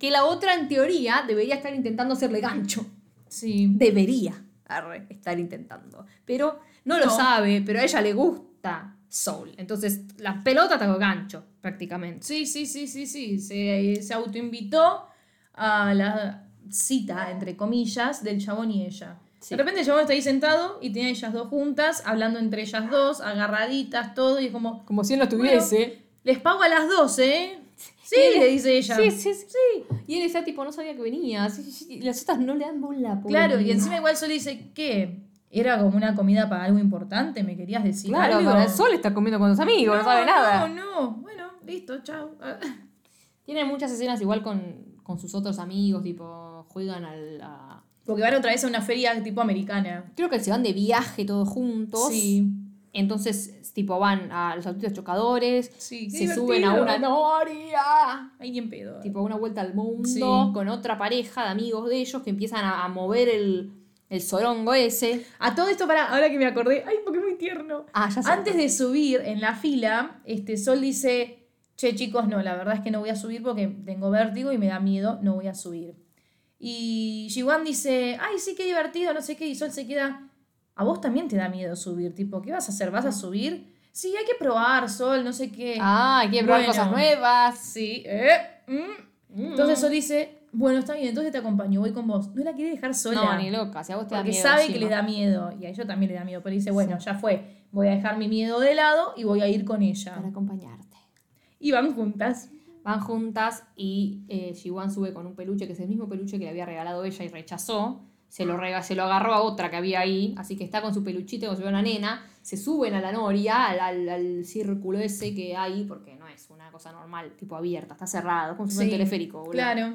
Que la otra, en teoría, debería estar intentando hacerle gancho. Sí. Debería arre, estar intentando. Pero no lo sabe, pero a ella le gusta Soul. Entonces, la pelota con gancho, prácticamente. Sí, sí, sí, sí, sí. Se, se autoinvitó a la cita, entre comillas, del chabón y ella. Sí. De repente el chabón está ahí sentado y tiene a ellas dos juntas, hablando entre ellas dos, agarraditas, todo, y es como, Como si él no estuviese. les pago a las dos, ¿eh? Sí, él- le dice ella. Sí, sí, sí, Y él está tipo, no sabía que venía. Sí, sí, sí. Y las otras no le dan bola. pobre Claro, y encima igual Sol dice, ¿qué? ¿Era como una comida para algo importante? ¿Me querías decir Claro, algo? para el sol está comiendo con sus amigos, no, sabe nada. No, no, bueno, listo, chao. Tiene muchas escenas igual con, con sus otros amigos, tipo, juegan al... a- Porque van otra vez a una feria tipo americana. Creo que se van de viaje todos juntos. Sí. Entonces, tipo, van a los autitos chocadores, Sí, se divertido. suben a una noria. Ahí en pedo. Tipo, una vuelta al mundo Sí. con otra pareja de amigos de ellos que empiezan a, a mover el, el sorongo ese. A todo esto, para, ahora que me acordé, ay, porque es muy tierno. Ah, ya. Antes de subir en la fila, este Sol dice, che chicos, no, la verdad es que no voy a subir porque tengo vértigo y me da miedo, no voy a subir. Y Jiwan dice, ay, sí, qué divertido, no sé qué, y Sol se queda, a vos también te da miedo subir, tipo, ¿qué vas a hacer? ¿Vas a subir? Sí, hay que probar, Sol, no sé qué. Ah, hay que probar Bueno. cosas nuevas. Sí, ¿eh? mm. Entonces Sol dice, bueno, está bien, entonces te acompaño, voy con vos. No la quiere dejar sola. No, ni loca. Si a vos te da Porque miedo sabe que le da miedo. Y a ella también le da miedo. Pero dice, bueno, ya fue. Voy a dejar mi miedo de lado y voy a ir con ella. Para acompañarte. Y van juntas. Van juntas y eh, Jiwan sube con un peluche, que es el mismo peluche que le había regalado ella y rechazó. Se lo, rega- se lo agarró a otra que había ahí, así que está con su peluchito como si fuera una nena. Se suben a la noria, al, al- al círculo ese que hay, porque no es una cosa normal, tipo abierta, está cerrado, es como si fuera un teleférico. boludo. Claro.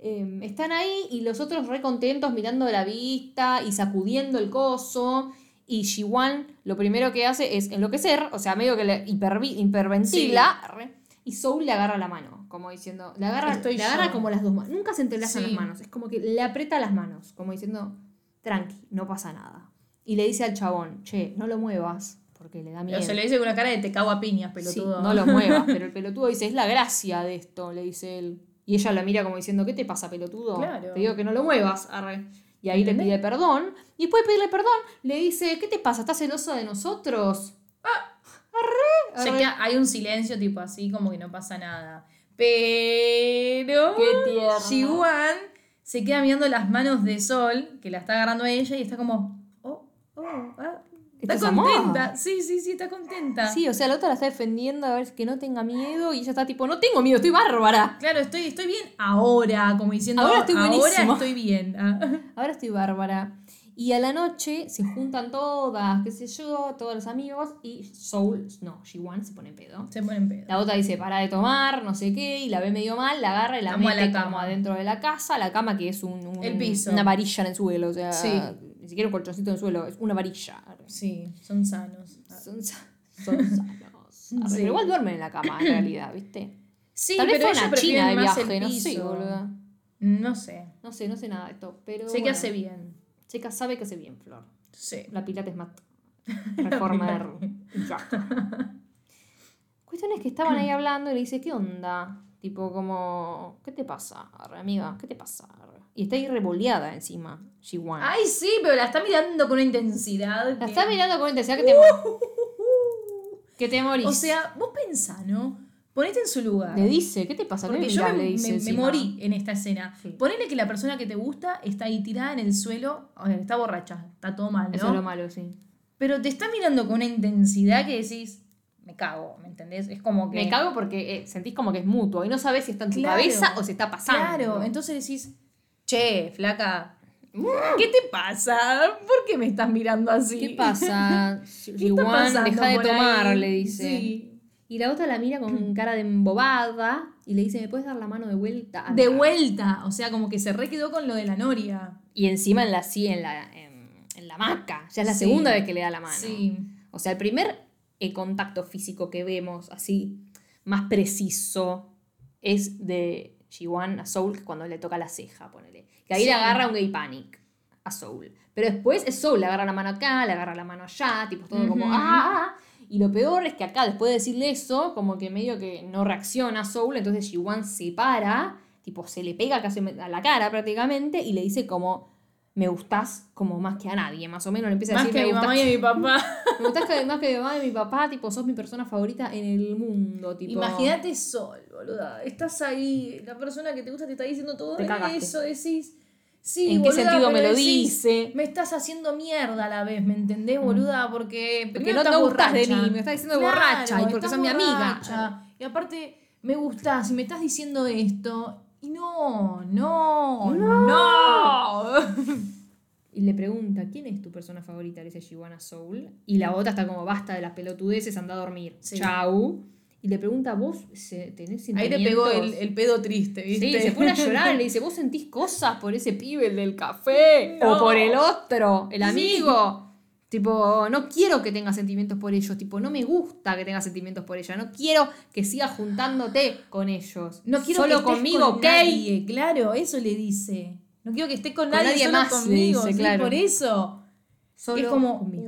Eh, están ahí y los otros re contentos mirando la vista y sacudiendo el coso. Y Jiwan lo primero que hace es enloquecer, o sea, medio que le hiperventila. Y Soul le agarra la mano, como diciendo, le agarra, Estoy le agarra como las dos manos. Nunca se entrelazan Sí. las manos, es como que le aprieta las manos, como diciendo, tranqui, no pasa nada. Y le dice al chabón, che, no lo muevas, porque le da miedo. Pero se le dice con una cara de te cago a piñas, Sí, pelotudo. no lo muevas, pero el pelotudo dice, es la gracia de esto, le dice él. Y ella la mira como diciendo, ¿qué te pasa, pelotudo? Claro. Te digo que no lo muevas, arre. Y ahí le pide perdón. Y después de pedirle perdón, le dice, ¿qué te pasa? ¿Estás celoso de nosotros? Se queda- hay un silencio tipo así, como que no pasa nada. Pero. Jiwan se queda mirando las manos de Sol, que la está agarrando a ella, y está como. Oh, oh, ah. Está es amor. contenta. Sí, sí, sí, está contenta. Sí, o sea, la otra la está defendiendo a ver que no tenga miedo y ella está tipo, no tengo miedo, estoy bárbara. Claro, estoy, estoy bien ahora, como diciendo. Ahora estoy Ahora buenísimo". estoy bien. Ah. Ahora estoy bárbara. Y a la noche se juntan todas, qué sé yo, todos los amigos y Soul, no, Jiwan se pone en pedo. Se pone en pedo. La otra dice, para de tomar, no sé qué, y la ve medio mal, la agarra y la Vamos mete la como cama. adentro de la casa. La cama que es un, un- El piso. una varilla en el suelo, o sea, Sí. ni siquiera un colchoncito en el suelo, es una varilla. Sí, son sanos. Son, sa- son sanos. Sí. Pero igual duermen en la cama, en realidad, ¿viste? Sí, Tal vez pero fue una China de viaje, no sé, boludo. No sé. No sé, no sé nada de esto, pero Sé que hace bien. Checa sabe que hace bien, Flor. Sí. La Pilates Mat. Reformer. Jack. Cuestión es que estaban ahí hablando y le dice, ¿qué onda? Tipo como, ¿qué te pasa, arre, amiga? ¿Qué te pasa? arre?". Y está ahí revoleada encima, Jiwan. Ay, sí, pero la está mirando con una intensidad. La que- está mirando con intensidad que te, mo- que te morís. O sea, vos pensá, ¿no? Ponete en su lugar. le dice, ¿qué te pasa? ¿Qué Porque yo mirás?", me, le dice me- morí en esta escena. Sí. Ponele que la persona que te gusta está ahí tirada en el suelo. Está borracha, está todo mal, ¿no? Eso es lo malo, sí. Pero te está mirando con una intensidad que decís, me cago, ¿me entendés? Es como que. Me cago porque eh, sentís como que es mutuo y no sabes si está en tu Claro. cabeza o si está pasando. Claro, entonces decís, che, flaca, ¿qué te pasa? ¿Por qué me estás mirando así? ¿Qué pasa? ¿Qué está pasando deja de tomar, ahí? le dice. Sí. Y la otra la mira con cara de embobada y le dice, ¿me puedes dar la mano de vuelta? De Anda". vuelta, o sea, como que se re quedó con lo de la noria. Y encima en la, sí, en la, en, en la hamaca. Ya es la Sí. segunda vez que le da la mano. Sí. O sea, el primer eh, contacto físico que vemos, así, más preciso, es de Jiwan a Soul cuando le toca la ceja, ponele. Que ahí Sí. le agarra un gay panic a Soul. Pero después es Soul, le agarra la mano acá, le agarra la mano allá, tipo todo como Ujú. ¡ah! ah". Y lo peor es que acá, después de decirle eso, como que medio que no reacciona Soul, entonces Jiwan se para, tipo se le pega casi a la cara prácticamente y le dice como, me gustás como más que a nadie, más o menos le empieza a Más decir, que "Me mi mamá y mi papá. me gustás que más que mi mamá y mi papá, tipo, sos mi persona favorita en el mundo, tipo. Imagínate Sol, boluda. Estás ahí, la persona que te gusta te está diciendo todo Te eso, decís. Sí, ¿En qué sentido me lo decís, dice? Me estás haciendo mierda a la vez, ¿me entendés, boluda? Porque, Porque no te gustás de mí, me estás diciendo borracha, y porque sos mi amiga. Y aparte, me gustás y me estás diciendo esto. Y no, no, no. Y le pregunta, ¿quién es tu persona favorita? Le dice Giovanna Soul. Y la otra está como, basta de las pelotudeces, anda a dormir. Sí. Chau. Y le pregunta, ¿vos se- tenés Ahí le pegó el, el pedo triste, ¿viste? Sí, se pone a llorar, le dice, ¿vos sentís cosas por ese pibe, el del café? No. O por el otro, el Sí. amigo. Tipo, no quiero que tengas sentimientos por ellos. Tipo, no me gusta que tengas sentimientos por ella. No quiero que sigas juntándote con ellos. No quiero Solo que estés conmigo, con ¿ok? nadie, claro, eso le dice. No quiero que esté con, Con nadie, nadie solo más, conmigo, dice, sí, claro. por eso. Solo es como, conmigo.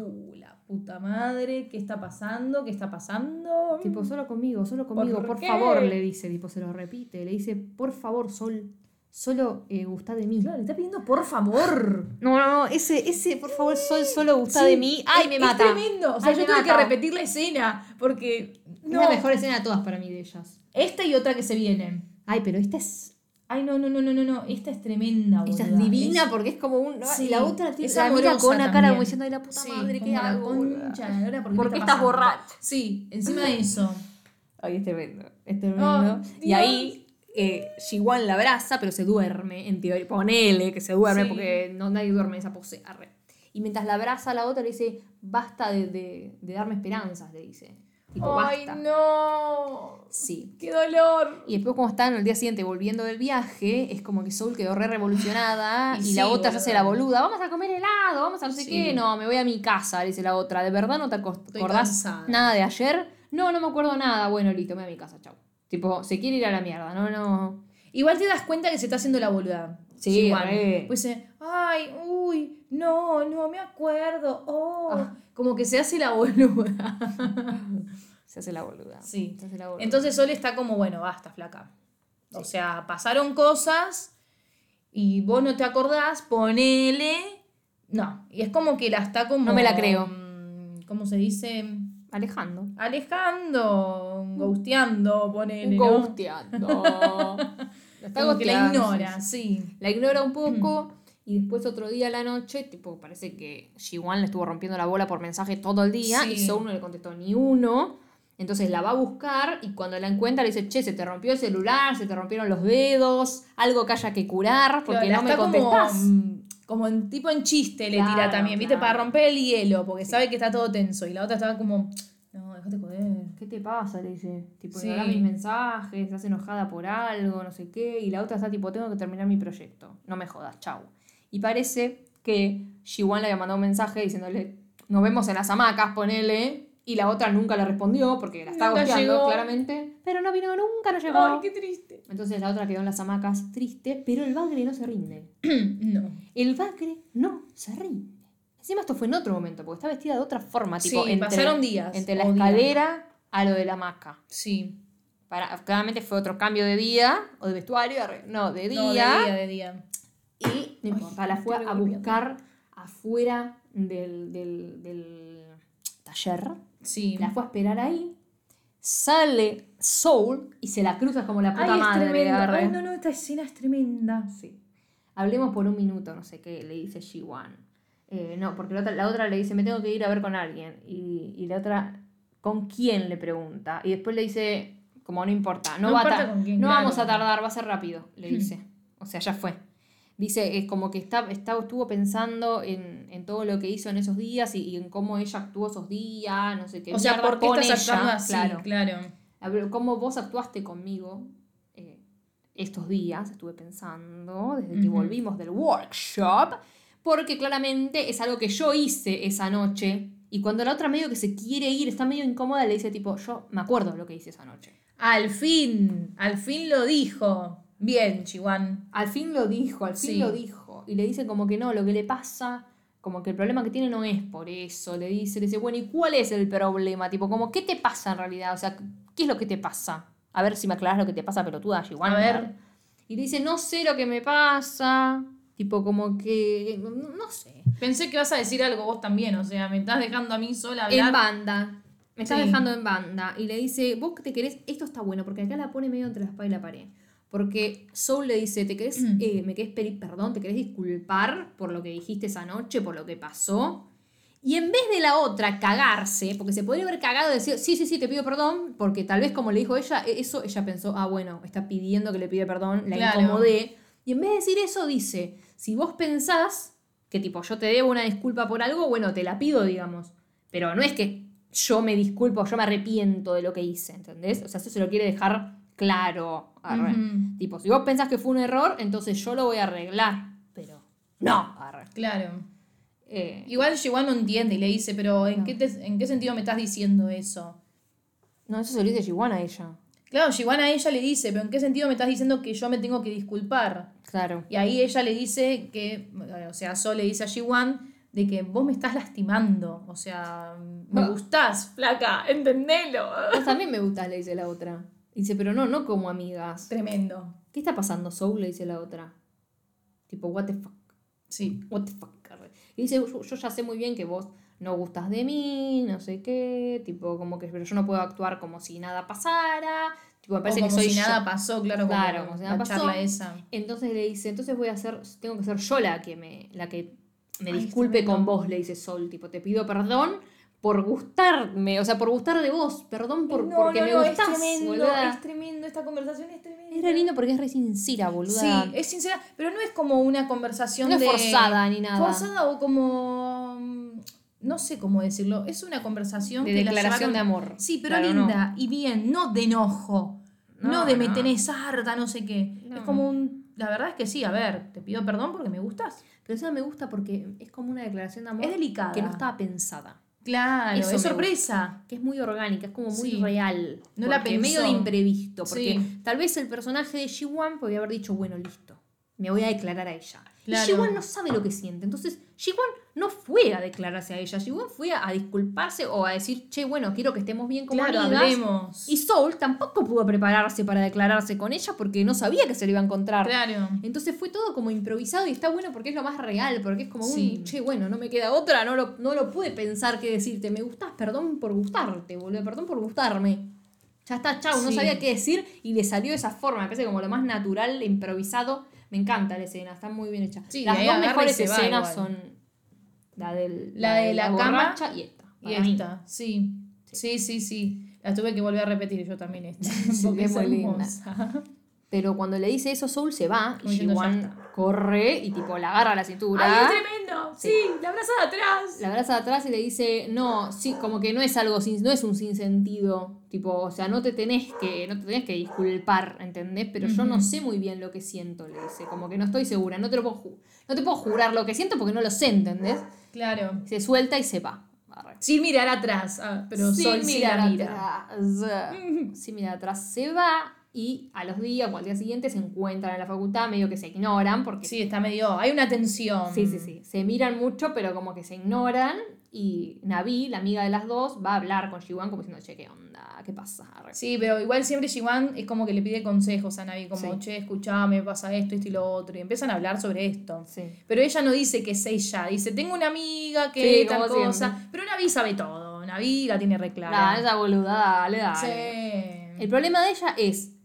Puta madre, ¿qué está pasando? ¿Qué está pasando? Tipo, solo conmigo, solo conmigo, ¿Por favor, le dice. Tipo, se lo repite. Le dice, por favor, Sol, solo eh, gusta de mí. Claro, le está pidiendo por favor. No, no, no, ese, ese, por favor, Sol, solo gusta Sí, de mí. ¡Ay, es- me es mata! tremendo. O sea, Ay, yo tuve que repetir la escena porque. Es No, la mejor escena de todas para mí de ellas. esta y otra que se viene. Ay, pero esta es Ay, no, no, no, no, no, no. Esta es tremenda, es boluda. divina Es- porque es como un. Sí, y la otra tiene es la mira con una cara como diciendo, ay, la puta Sí, madre, ¿qué hago? concha ¿por qué, ¿Por me qué está estás borracha? Sí, encima de eso. Ay, es tremendo. Es tremendo. Oh, y Dios. ahí eh, la abraza, pero se duerme, en teoría. Ponele que se duerme Sí. porque no, nadie duerme en esa pose. arre. Y mientras la abraza la otra le dice, basta de, de- de darme esperanzas, le dice. Tipo, Ay, basta. no. Sí. Qué dolor. Y después cuando están el día siguiente volviendo del viaje, es como que Soul quedó re revolucionada y, Y la otra se hace la boluda. Vamos a comer helado, vamos a no sé Sí. qué. No, me voy a mi casa, le dice la otra. ¿De verdad no te acordás nada de ayer? No, no me acuerdo nada. Bueno, listo, me voy a mi casa, chau. Tipo, se quiere ir a la mierda, no, no. Igual te das cuenta que se está haciendo la boluda. Sí, Igual. re. Pues dice, ay, uy, no, no me acuerdo. Oh. Ah. Como que se hace la boluda. Se hace la boluda. Sí. Se hace la boluda. Entonces Sol está como, bueno, basta, flaca. O sea, pasaron cosas y vos no te acordás, ponele. No. Y es como que la está como. No me la creo. mm, ¿Cómo se dice? Alejando. Alejando, ghosteando, ponele. ¿no? Ghosteando. Como que la ignora, sí. La ignora un poco. Y después otro día a la noche, tipo, parece que Jiwan le estuvo rompiendo la bola por mensaje todo el día Sí. y Soul no le contestó ni uno. Entonces la va a buscar y cuando la encuentra le dice, che, se te rompió el celular, se te rompieron los dedos, algo que haya que curar porque Claro, no me está como, contestás. mm, Como en tipo en chiste le tira Claro, también, ¿viste? Para romper el hielo, porque sabe que está todo tenso. Y la otra estaba como. ¿Qué te pasa? Le dice. Tipo, Sí. ignora mis mensajes, estás enojada por algo, no sé qué. Y la otra está tipo, tengo que terminar mi proyecto. No me jodas, chau. Y parece que Jiwan le había mandado un mensaje diciéndole, nos vemos en las hamacas, ponele. Y la otra nunca le respondió porque la estaba gosteando, claramente. Pero no vino nunca, no llegó. Ay, qué triste. Entonces la otra quedó en las hamacas triste, pero el bagre no se rinde. no. El bagre no se rinde. Encima esto fue en otro momento, porque está vestida de otra forma. Tipo, Sí, entre, pasaron días, Entre la escalera a lo de la hamaca. Sí. Para, claramente fue otro cambio de día o de vestuario, no, de día. No, de día, de día. Y no importa, la fue a buscar afuera del, del, del taller. Sí. La fue a esperar ahí. Sale Soul y se la cruza como la puta Ay, es madre. arre. Ay, no, no, esta escena es tremenda. Sí. Hablemos por un minuto, no sé qué, le dice Jiwan. Eh, no, porque la otra, la otra le dice, me tengo que ir a ver con alguien. Y, y la otra, ¿con quién? le pregunta. Y después le dice, como no importa, no, No va a importa ta- con quién, no claro. vamos a tardar, va a ser rápido, le dice. O sea, ya fue. Dice, es como que está, está, estuvo pensando en, en todo lo que hizo en esos días y, y en cómo ella actuó esos días, no sé qué. O sea, ¿por qué estás ella, actuando así? Claro. Claro. Cómo vos actuaste conmigo eh, estos días, estuve pensando, desde que volvimos del workshop, porque claramente es algo que yo hice esa noche. Y cuando la otra medio que se quiere ir, está medio incómoda, le dice tipo, yo me acuerdo lo que hice esa noche. Al fin, al fin lo dijo. Bien, Chihuán. Al fin lo dijo, al fin Sí. lo dijo. Y le dice como que no, lo que le pasa, como que el problema que tiene no es por eso. Le dice, le dice, bueno, ¿y cuál es el problema? Tipo, como, ¿qué te pasa en realidad? O sea, ¿qué es lo que te pasa? A ver si me aclaras lo que te pasa, pelotuda, igual. A ver. Y le dice, no sé lo que me pasa. Tipo, como que, no, no sé. Pensé que vas a decir algo vos también, o sea, me estás dejando a mí sola hablar. En banda. Me estás Sí. dejando en banda. Y le dice, vos que te querés, esto está bueno, porque acá la pone medio entre la espada y la pared. Porque Soul le dice, ¿te querés, Mm. eh, me querés pedir perdón? ¿Te querés disculpar por lo que dijiste esa noche, por lo que pasó? Y en vez de la otra cagarse, porque se podría haber cagado y decir, sí, sí, sí, te pido perdón, porque tal vez como le dijo ella, e- eso ella pensó, ah, bueno, está pidiendo que le pide perdón, la Claro. incomodé. Y en vez de decir eso, dice, si vos pensás que tipo yo te debo una disculpa por algo, bueno, te la pido, digamos. Pero no es que yo me disculpo, yo me arrepiento de lo que hice, ¿entendés? O sea, eso se lo quiere dejar claro. arre. Tipo, si vos pensás que fue un error, entonces yo lo voy a arreglar. Pero no. arre. Claro. Eh, Igual Chihuán no entiende y le dice, pero ¿en, qué te- ¿en qué sentido me estás diciendo eso? no, eso se lo dice Jiwan a ella. Claro, Chihuán a ella le dice, pero ¿en qué sentido me estás diciendo que yo me tengo que disculpar? Claro. Y ahí ella le dice que, o sea, Sol le dice a Jiwan de que vos me estás lastimando. O sea, me Ah. gustás, flaca, entendelo. Vos también me gustás, le dice la otra. Dice, pero no, no como amigas. Tremendo. ¿Qué está pasando, Soul? Le dice la otra. Tipo, what the fuck. Sí. What the fuck. Y dice, yo, yo ya sé muy bien que vos no gustas de mí, no sé qué, tipo, como que, pero yo no puedo actuar como si nada pasara. Tipo, me parece O que como soy si yo. nada pasó, claro, como Claro, como si nada la pasó. charla esa. Entonces le dice, entonces voy a hacer, tengo que ser yo la que me, la que me Ay, disculpe con vos, le dice Sol, tipo, te pido perdón por gustarme, o sea, por gustar de vos, perdón por, No, porque no, me no, gustás, es tremendo, boluda. es tremendo, esta conversación es tremenda. Es re lindo porque es re sincera, boluda. Sí, es sincera, pero no es como una conversación No es forzada ni nada. Forzada o como... No sé cómo decirlo. Es una conversación De que la declaración llevaron- de amor. Sí, pero Claro, linda y bien, no de enojo. No, No, de me no. tenés harta, no sé qué. No. Es como un... La verdad es que sí, a ver, te pido perdón porque me gustas. Pero eso me gusta porque es como una declaración de amor Es delicada. que no estaba pensada. Claro, Eso es gusta. sorpresa. que es muy orgánica, es como muy Sí. real. No la pensó. medio de imprevisto, porque Sí. tal vez el personaje de Ji-Wan podría haber dicho, bueno, listo, me voy a declarar a ella. Claro. Y no sabe lo que siente, entonces Ji-Wan no fue a declararse a ella, Ji-Wan fue a, a disculparse o a decir, che, bueno, quiero que estemos bien como Claro, amigas. hablemos. Y Soul tampoco pudo prepararse para declararse con ella porque no sabía que se le iba a encontrar. Claro. Entonces fue todo como improvisado y está bueno porque es lo más real, porque es como Sí. un, che, bueno, no me queda otra, no lo, no lo pude pensar que decirte, me gustás, perdón por gustarte, boludo, perdón por gustarme. Ya está, chau, no sabía qué decir y le salió de esa forma, me parece como lo más natural, improvisado. Me encanta la escena, está muy bien hecha. Sí, Las dos mejores va escenas son la, del, La de la cama y esta. Y mí. esta, sí. Sí, sí, sí. La tuve que volver a repetir yo también esta. Sí, porque es muy linda. Pero cuando le dice eso, Soul se va Como y diciendo, ya Ji-Wan está. corre y tipo la agarra a la cintura. ¡Ay, es tremendo! Sí, la abraza de atrás. la abraza de atrás y le dice, no, sí, como que no es algo sin, no es un sinsentido, tipo, o sea, no te tenés que, no te tenés que disculpar, ¿entendés? Pero yo no Ujú. sé muy bien lo que siento, le dice, como que no estoy segura, no te lo puedo, ju- no te puedo jurar lo que siento porque no lo sé, ¿entendés? Claro. Se suelta y se va. Arre. Sin mirar atrás. ah, pero Sin Sol sí mirar mira. atrás. Sin mirar atrás se va y a los días o al día siguiente se encuentran en la facultad, medio que se ignoran porque Sí, está medio. Hay una tensión. Sí, sí, sí. Se miran mucho, pero como que se ignoran. Y Navi, la amiga de las dos, va a hablar con Jiwan como diciendo, che, ¿qué onda? ¿Qué pasa? Sí, pero igual siempre Jiwan es como que le pide consejos a Navi, como, Sí. che, escuchame, pasa esto, esto y lo otro. Y empiezan a hablar sobre esto. Sí. Pero ella no dice que es ella, dice, tengo una amiga que Sí, tal cosa. siempre. Pero Navi sabe todo, Navi la tiene Nah, reclara. esa boluda, dale, dale. Sí. El problema de ella es,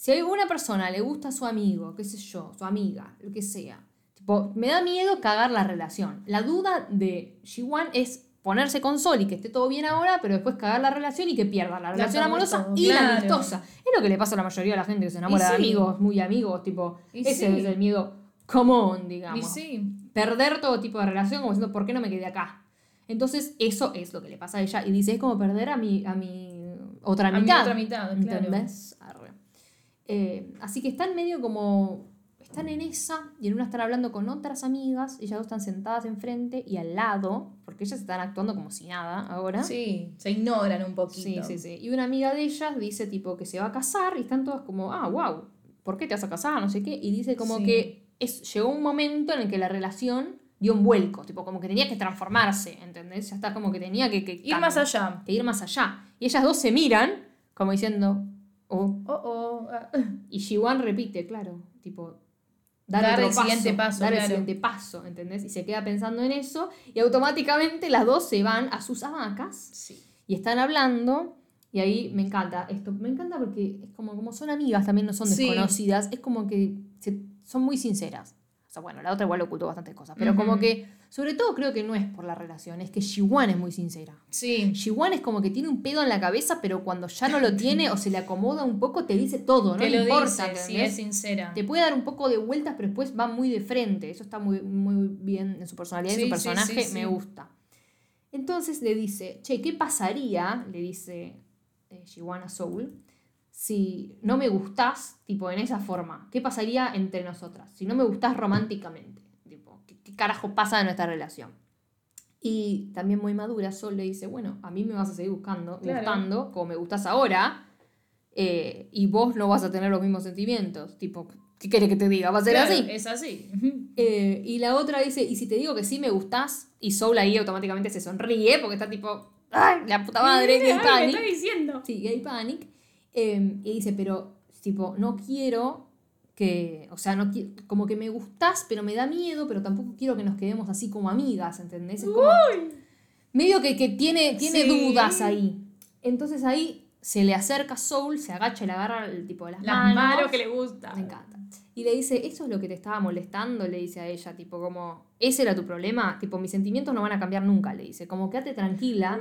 si a alguna persona le gusta a su amigo, qué sé yo, su amiga, lo que sea, tipo, me da miedo cagar la relación. La duda de Jiwan es ponerse con Sol y que esté todo bien ahora, pero después cagar la relación y que pierda la relación amorosa todo, y la amistosa. Es lo que le pasa a la mayoría de la gente que se enamora de amigos, muy amigos, tipo, Y ese sí. es el miedo común, Y digamos. sí. Perder todo tipo de relación como diciendo, ¿por qué no me quedé acá? Entonces, eso es lo que le pasa a ella. Y dice, es como perder a mi, a mi otra A mi mitad. otra mitad, claro. ¿Entendés? Eh, así que están medio como. Están en esa y en una están hablando con otras amigas. Ellas dos están sentadas enfrente y al lado, porque ellas están actuando como si nada ahora. Sí, se ignoran un sí, poquito. sí. sí. Y una amiga de ellas dice, tipo, que se va a casar y están todas como, ah, wow, ¿por qué te vas a casar? No sé qué. Y dice como Sí. que es, llegó un momento en el que la relación dio un vuelco, tipo, como que tenía que transformarse, ¿entendés? Ya está como que tenía que, que Ir más allá. que ir más allá. Y ellas dos se miran, como diciendo, oh. Oh, oh. ah, Y Jiwan repite, claro, tipo, dar, el siguiente paso, Dar el siguiente paso, ¿entendés? Y se queda pensando en eso, y automáticamente las dos se van a sus hamacas Sí. y están hablando. Y ahí me encanta esto. Me encanta porque es como, como son amigas, también no son Sí. desconocidas. Es como que se- son muy sinceras. O sea, bueno, la otra igual ocultó bastantes cosas. Pero como que, sobre todo creo que no es por la relación, es que Jiwan es muy sincera. Sí. Jiwan es como que tiene un pedo en la cabeza, pero cuando ya no lo tiene o se le acomoda un poco, te dice todo, no Te lo importa. dice, es sincera. Te puede dar un poco de vueltas, pero después va muy de frente. Eso está muy, muy bien en su personalidad y Sí, su sí, personaje, sí, me gusta. Entonces le dice, che, ¿qué pasaría? Le dice eh, a Soul, si no me gustás, tipo, en esa forma. ¿Qué pasaría entre nosotras? Si no me gustás románticamente. ¿Qué, carajo pasa en nuestra relación? Y también muy madura, Sol le dice, bueno, a mí me vas a seguir buscando, Claro. gustando, como me gustas ahora, eh, y vos no vas a tener los mismos sentimientos. Tipo, ¿qué querés que te diga? ¿Va a ser Claro, así? Es así. Eh, y la otra dice, y si te digo que sí me gustás, y Soul ahí automáticamente se sonríe, porque está tipo, ¡ay, la puta madre, gay me panic! está diciendo. Sí, gay panic. Eh, y dice, pero, tipo, no quiero que, o sea, no como que me gustás, pero me da miedo, pero tampoco quiero que nos quedemos así como amigas, ¿entendés? Es como, medio que, que tiene, tiene Sí. dudas ahí. Entonces ahí se le acerca Soul, se agacha y le agarra el tipo de las, Las manos. manos que le gusta. Me encanta. Y le dice, eso es lo que te estaba molestando, le dice a ella, tipo como, ese era tu problema, tipo, mis sentimientos no van a cambiar nunca, le dice, como quédate tranquila,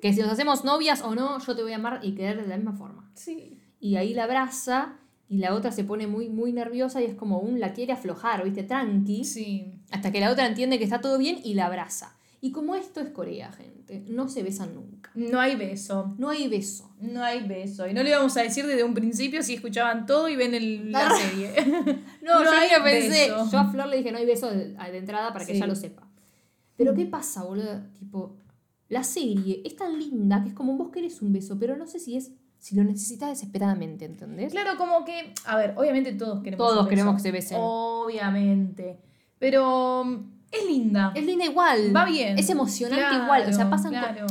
que si nos hacemos novias o no, yo te voy a amar y querer de la misma forma. Sí. Y ahí la abraza y la otra se pone muy, muy nerviosa y es como un la quiere aflojar, ¿viste? Tranqui. Sí. Hasta que la otra entiende que está todo bien y la abraza. Y como esto es Corea, gente, no se besan nunca. No hay beso. No hay beso. No hay beso. Y no le vamos a decir desde un principio si escuchaban todo y ven el- la serie. No, No yo hay pensé. beso. Yo a Flor le dije no hay beso de, de entrada para que Sí. ella lo sepa. Pero ¿qué pasa, boludo? Tipo, la serie es tan linda que es como vos querés un beso, pero no sé si es si lo necesitas desesperadamente, ¿entendés? Claro, como que, a ver, obviamente todos queremos Todos queremos que se besen. Obviamente. Pero mm, es linda. Es linda igual. Va bien. Es emocionante Claro, igual. O sea, pasan Claro.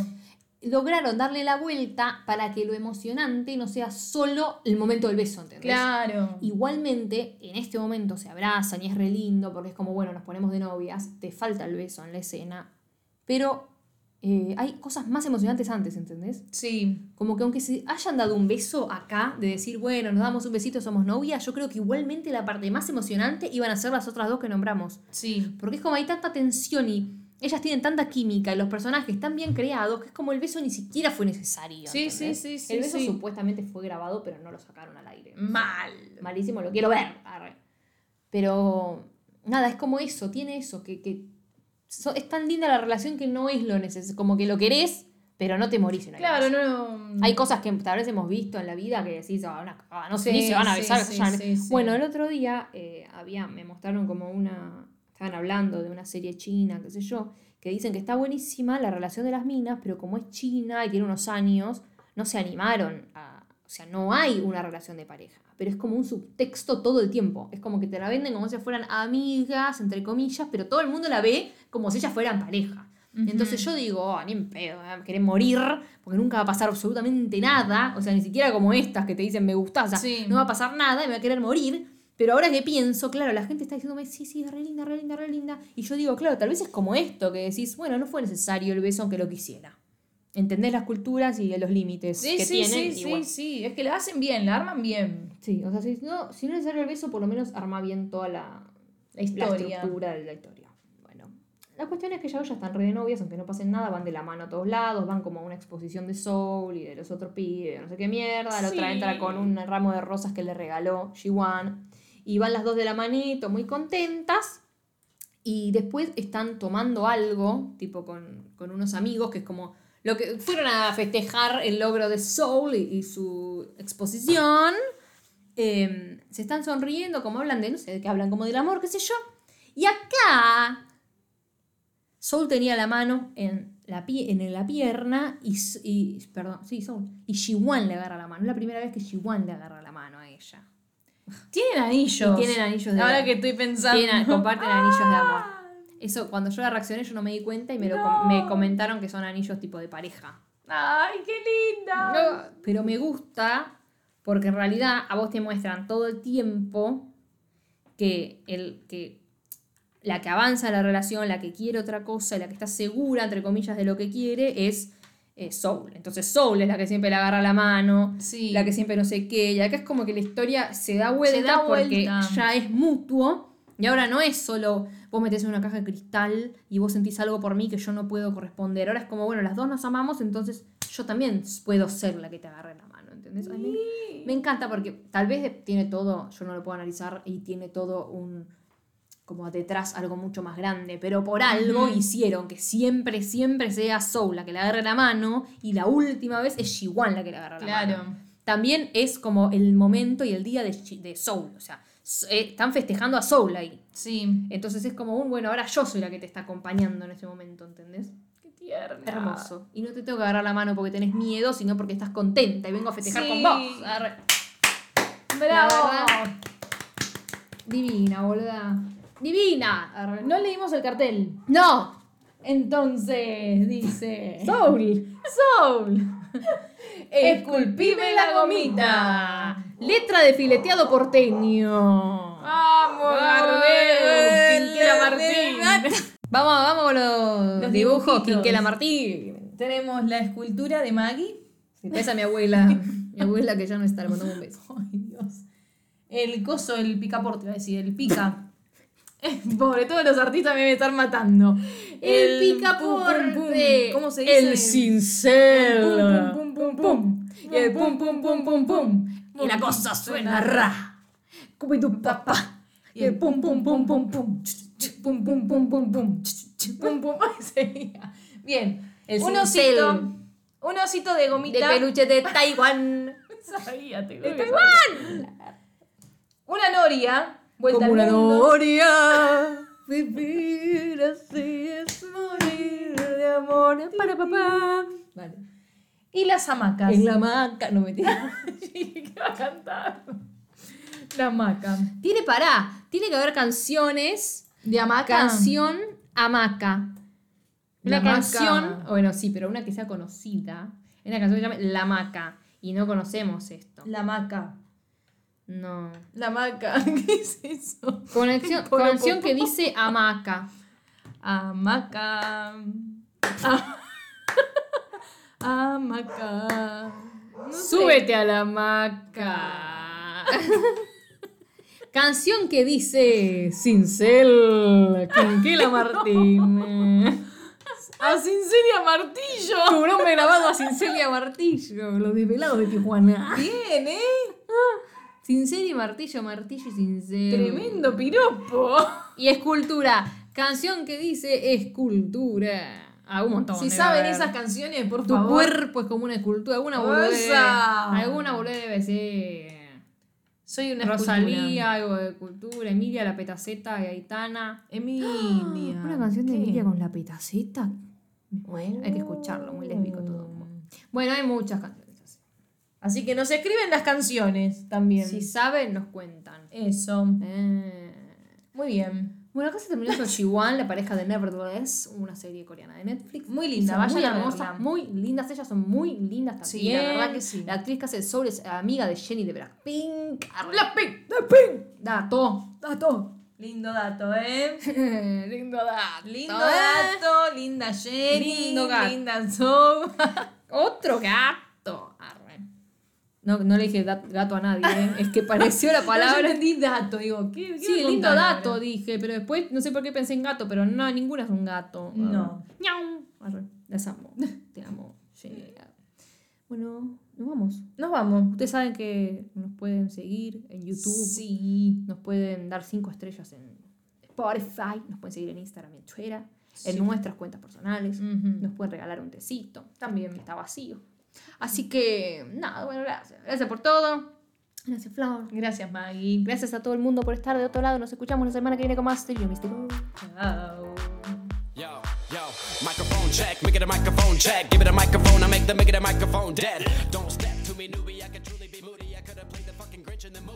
lograron darle la vuelta para que lo emocionante no sea solo el momento del beso, ¿entendés? Claro. Igualmente, en este momento se abrazan y es re lindo porque es como, bueno, nos ponemos de novias, te falta el beso en la escena, pero eh, hay cosas más emocionantes antes, ¿entendés? Sí. Como que aunque se hayan dado un beso acá, de decir, bueno, nos damos un besito, somos novias, yo creo que igualmente la parte más emocionante iban a ser las otras dos que nombramos. Sí. Porque es como hay tanta tensión y ellas tienen tanta química y los personajes están bien creados que es como el beso ni siquiera fue necesario. Sí, sí, sí, sí, El beso sí. supuestamente fue grabado, pero no lo sacaron al aire. Mal. Malísimo, lo quiero ver. Arre. Pero nada, es como eso, tiene eso, que, que so- es tan linda la relación que no es lo necesario, como que lo querés, pero no te morís en Claro, no. no. Hay cosas que tal vez hemos visto en la vida que decís, "Ah, una cagada, no sé, Sí, ni se van a besar. sí, sí. Bueno, el otro día eh, había, me mostraron como una, estaban hablando de una serie china, qué sé yo, que dicen que está buenísima la relación de las minas, pero como es china y tiene unos años, no se animaron a, o sea, no hay una relación de pareja, pero es como un subtexto todo el tiempo, es como que te la venden como si fueran amigas, entre comillas, pero todo el mundo la ve como si ellas fueran pareja. Entonces yo digo, oh, ni en pedo, eh, querés morir, porque nunca va a pasar absolutamente nada, o sea, ni siquiera como estas que te dicen me gustás, o sea, Sí. no va a pasar nada y me va a querer morir. Pero ahora que pienso, claro, la gente está diciéndome, sí, sí, es re linda, re linda, re linda. Y yo digo, claro, tal vez es como esto, que decís, bueno, no fue necesario el beso aunque lo quisiera. ¿Entendés las culturas y los límites Sí, que sí, tienen? sí, Y sí, bueno, sí. Es que la hacen bien, la arman bien. sí, o sea, si no, si no es necesario el beso, por lo menos arma bien toda la, La historia. estructura de la historia. Bueno, la cuestión es que ya ya están re de novias, aunque no pasen nada, van de la mano a todos lados, van como a una exposición de Soul y de los otros pibes, no sé qué mierda. La otra entra con un ramo de rosas que le regaló Shiwan. Y van las dos de la manito, muy contentas. Y después están tomando algo, tipo con, con unos amigos, que es como lo que fueron a festejar el logro de Soul y, su exposición. Eh, se están sonriendo, como hablan de, no sé, qué hablan, como del amor, qué sé yo. Y acá, Soul tenía la mano en la, pie- en la pierna y, y- Perdón, sí, Soul. Y Shiwan le agarra la mano. Es la primera vez que Shiwan le agarra la mano a ella. Tienen anillos. Y tienen anillos de Ahora amor. que estoy pensando. Tienen- comparten anillos de amor. Eso, cuando yo la reaccioné, yo no me di cuenta y me, lo me comentaron que son anillos tipo de pareja. ¡Ay, qué linda! Pero me gusta porque en realidad a vos te muestran todo el tiempo que, el, que la que avanza la relación, la que quiere otra cosa, la que está segura, entre comillas, de lo que quiere, es eh, Soul. Entonces Soul es la que siempre le agarra la mano, Sí. la que siempre no sé qué, y acá es como que la historia se da vuelta da porque ya es mutuo. Y ahora no es solo vos metés en una caja de cristal y vos sentís algo por mí que yo no puedo corresponder. Ahora es como, bueno, las dos nos amamos, entonces yo también puedo ser la que te agarre la mano, ¿entendés? A mí me encanta porque tal vez tiene todo, yo no lo puedo analizar, y tiene todo un como detrás algo mucho más grande, pero por algo hicieron que siempre, siempre sea Soul la que le agarre la mano y la última vez es Shiwan la que le agarra la mano Claro. también es como el momento y el día de, Soul. O sea, eh, están festejando a Soul ahí. Sí. Entonces es como un, bueno, ahora yo soy la que te está acompañando en ese momento, ¿entendés? Qué tierna. Hermoso. Y no te tengo que agarrar la mano porque tenés miedo, sino porque estás contenta y vengo a festejar Sí. con vos. ¡Bravo! Divina, boluda. Divina. No leímos el cartel. No. Entonces, dice. Soul. Soul. Esculpime la gomita. Letra de fileteado porteño. Vamos, Gardel. Quinquela Martín. Vamos, vamos con los, Los dibujos. Quinquela Martín. Tenemos la escultura de Maggie. Esa es mi abuela. mi abuela que ya no está, le mandamos un beso. Ay, Dios. El coso, el picaporte, iba a decir, el pica. Pobre, todos los artistas me estar matando. El pum, picaporte. pum, pum. ¿Cómo se dice? El cincel. Pum, pum, pum, pum, pum. Y el pum, pum, pum, pum, pum. Y la cosa suena ra. Como tu papá. Y el pum, pum, pum, pum, pum. Pum, pum, pum, pum, pum. Pum, pum. Bien. El un cincel. osito. Un osito de De gomita. peluche de Taiwán. Sabía, te que sabía. Una noria. Vuelta Como al una noria. Vivir así es morir de amor. para papá. Vale. Y las hamacas. En la hamaca. No me tira. ¿Qué va a cantar? La hamaca. Tiene pará. Tiene que haber canciones. De hamaca. Canción hamaca. Una La hamaca. canción. Bueno, sí, pero una que sea conocida. Es una canción que se llama La Hamaca. Y no conocemos esto. La hamaca. No. La hamaca. ¿Qué es eso? Conexión, canción que dice hamaca. Hamaca. Ah. Hamaca. No sé. Súbete a la hamaca. Canción que dice Cincel, Quinquela Martín. A Sinceria Martillo. Tu nombre grabado a Cincel Martillo, los desvelados de Tijuana. Bien, ¿eh? Cincel y Martillo, Martillo y Cincel. Tremendo piropo. Y escultura. Canción que dice escultura. Ah, un montón. Si debe saben haber. esas canciones, por Tu favor. cuerpo es como una escultura. Alguna boludez. Alguna boludez debe ser. Soy una Rosalía, algo de cultura. Emilia, la petaceta, Gaitana. Emilia. Una canción de ¿Qué? Emilia con la petaceta. Bueno, hay que escucharlo, muy lésbico todo. Bueno, hay muchas canciones así. Que nos escriben las canciones también. Si saben, nos cuentan. Eso. Eh. Muy bien. Bueno, acá se terminó Sochiwan, la pareja de Nevertheless, una serie coreana de Netflix. Muy linda, Son vayan muy a hermosas, verla. muy lindas. Ellas son muy lindas también. Sí, la verdad que sí. La actriz que hace el Soul es amiga de Jenny de Blackpink. Blackpink, Blackpink. Dato. Dato. Lindo dato, ¿eh? Lindo dato. Lindo ¿eh? dato, linda Jenny, Lindo gato. linda Zoe. Otro gato. No, no le dije gato a nadie, ¿eh? es que pareció la Yo palabra. entendí dato, digo, ¿qué, qué Sí, lindo dato, dije, pero después no sé por qué pensé en gato, pero no, ninguna es un gato. No. Arre, Las amo. Te amo. Jenny. Bueno, nos vamos. Nos vamos. Ustedes saben que nos pueden seguir en YouTube. Sí. Nos pueden dar cinco estrellas en Spotify. Nos pueden seguir en Instagram y en Twitter. Sí. En nuestras cuentas personales. Nos pueden regalar un tecito. También. Que está vacío. Así que, nada, bueno, gracias. Gracias por todo. Gracias, Flor. Gracias, Maggie. Gracias a todo el mundo por estar de otro lado. Nos escuchamos la semana que viene con más Stereo Místico. Chao. Yo, yo, microphone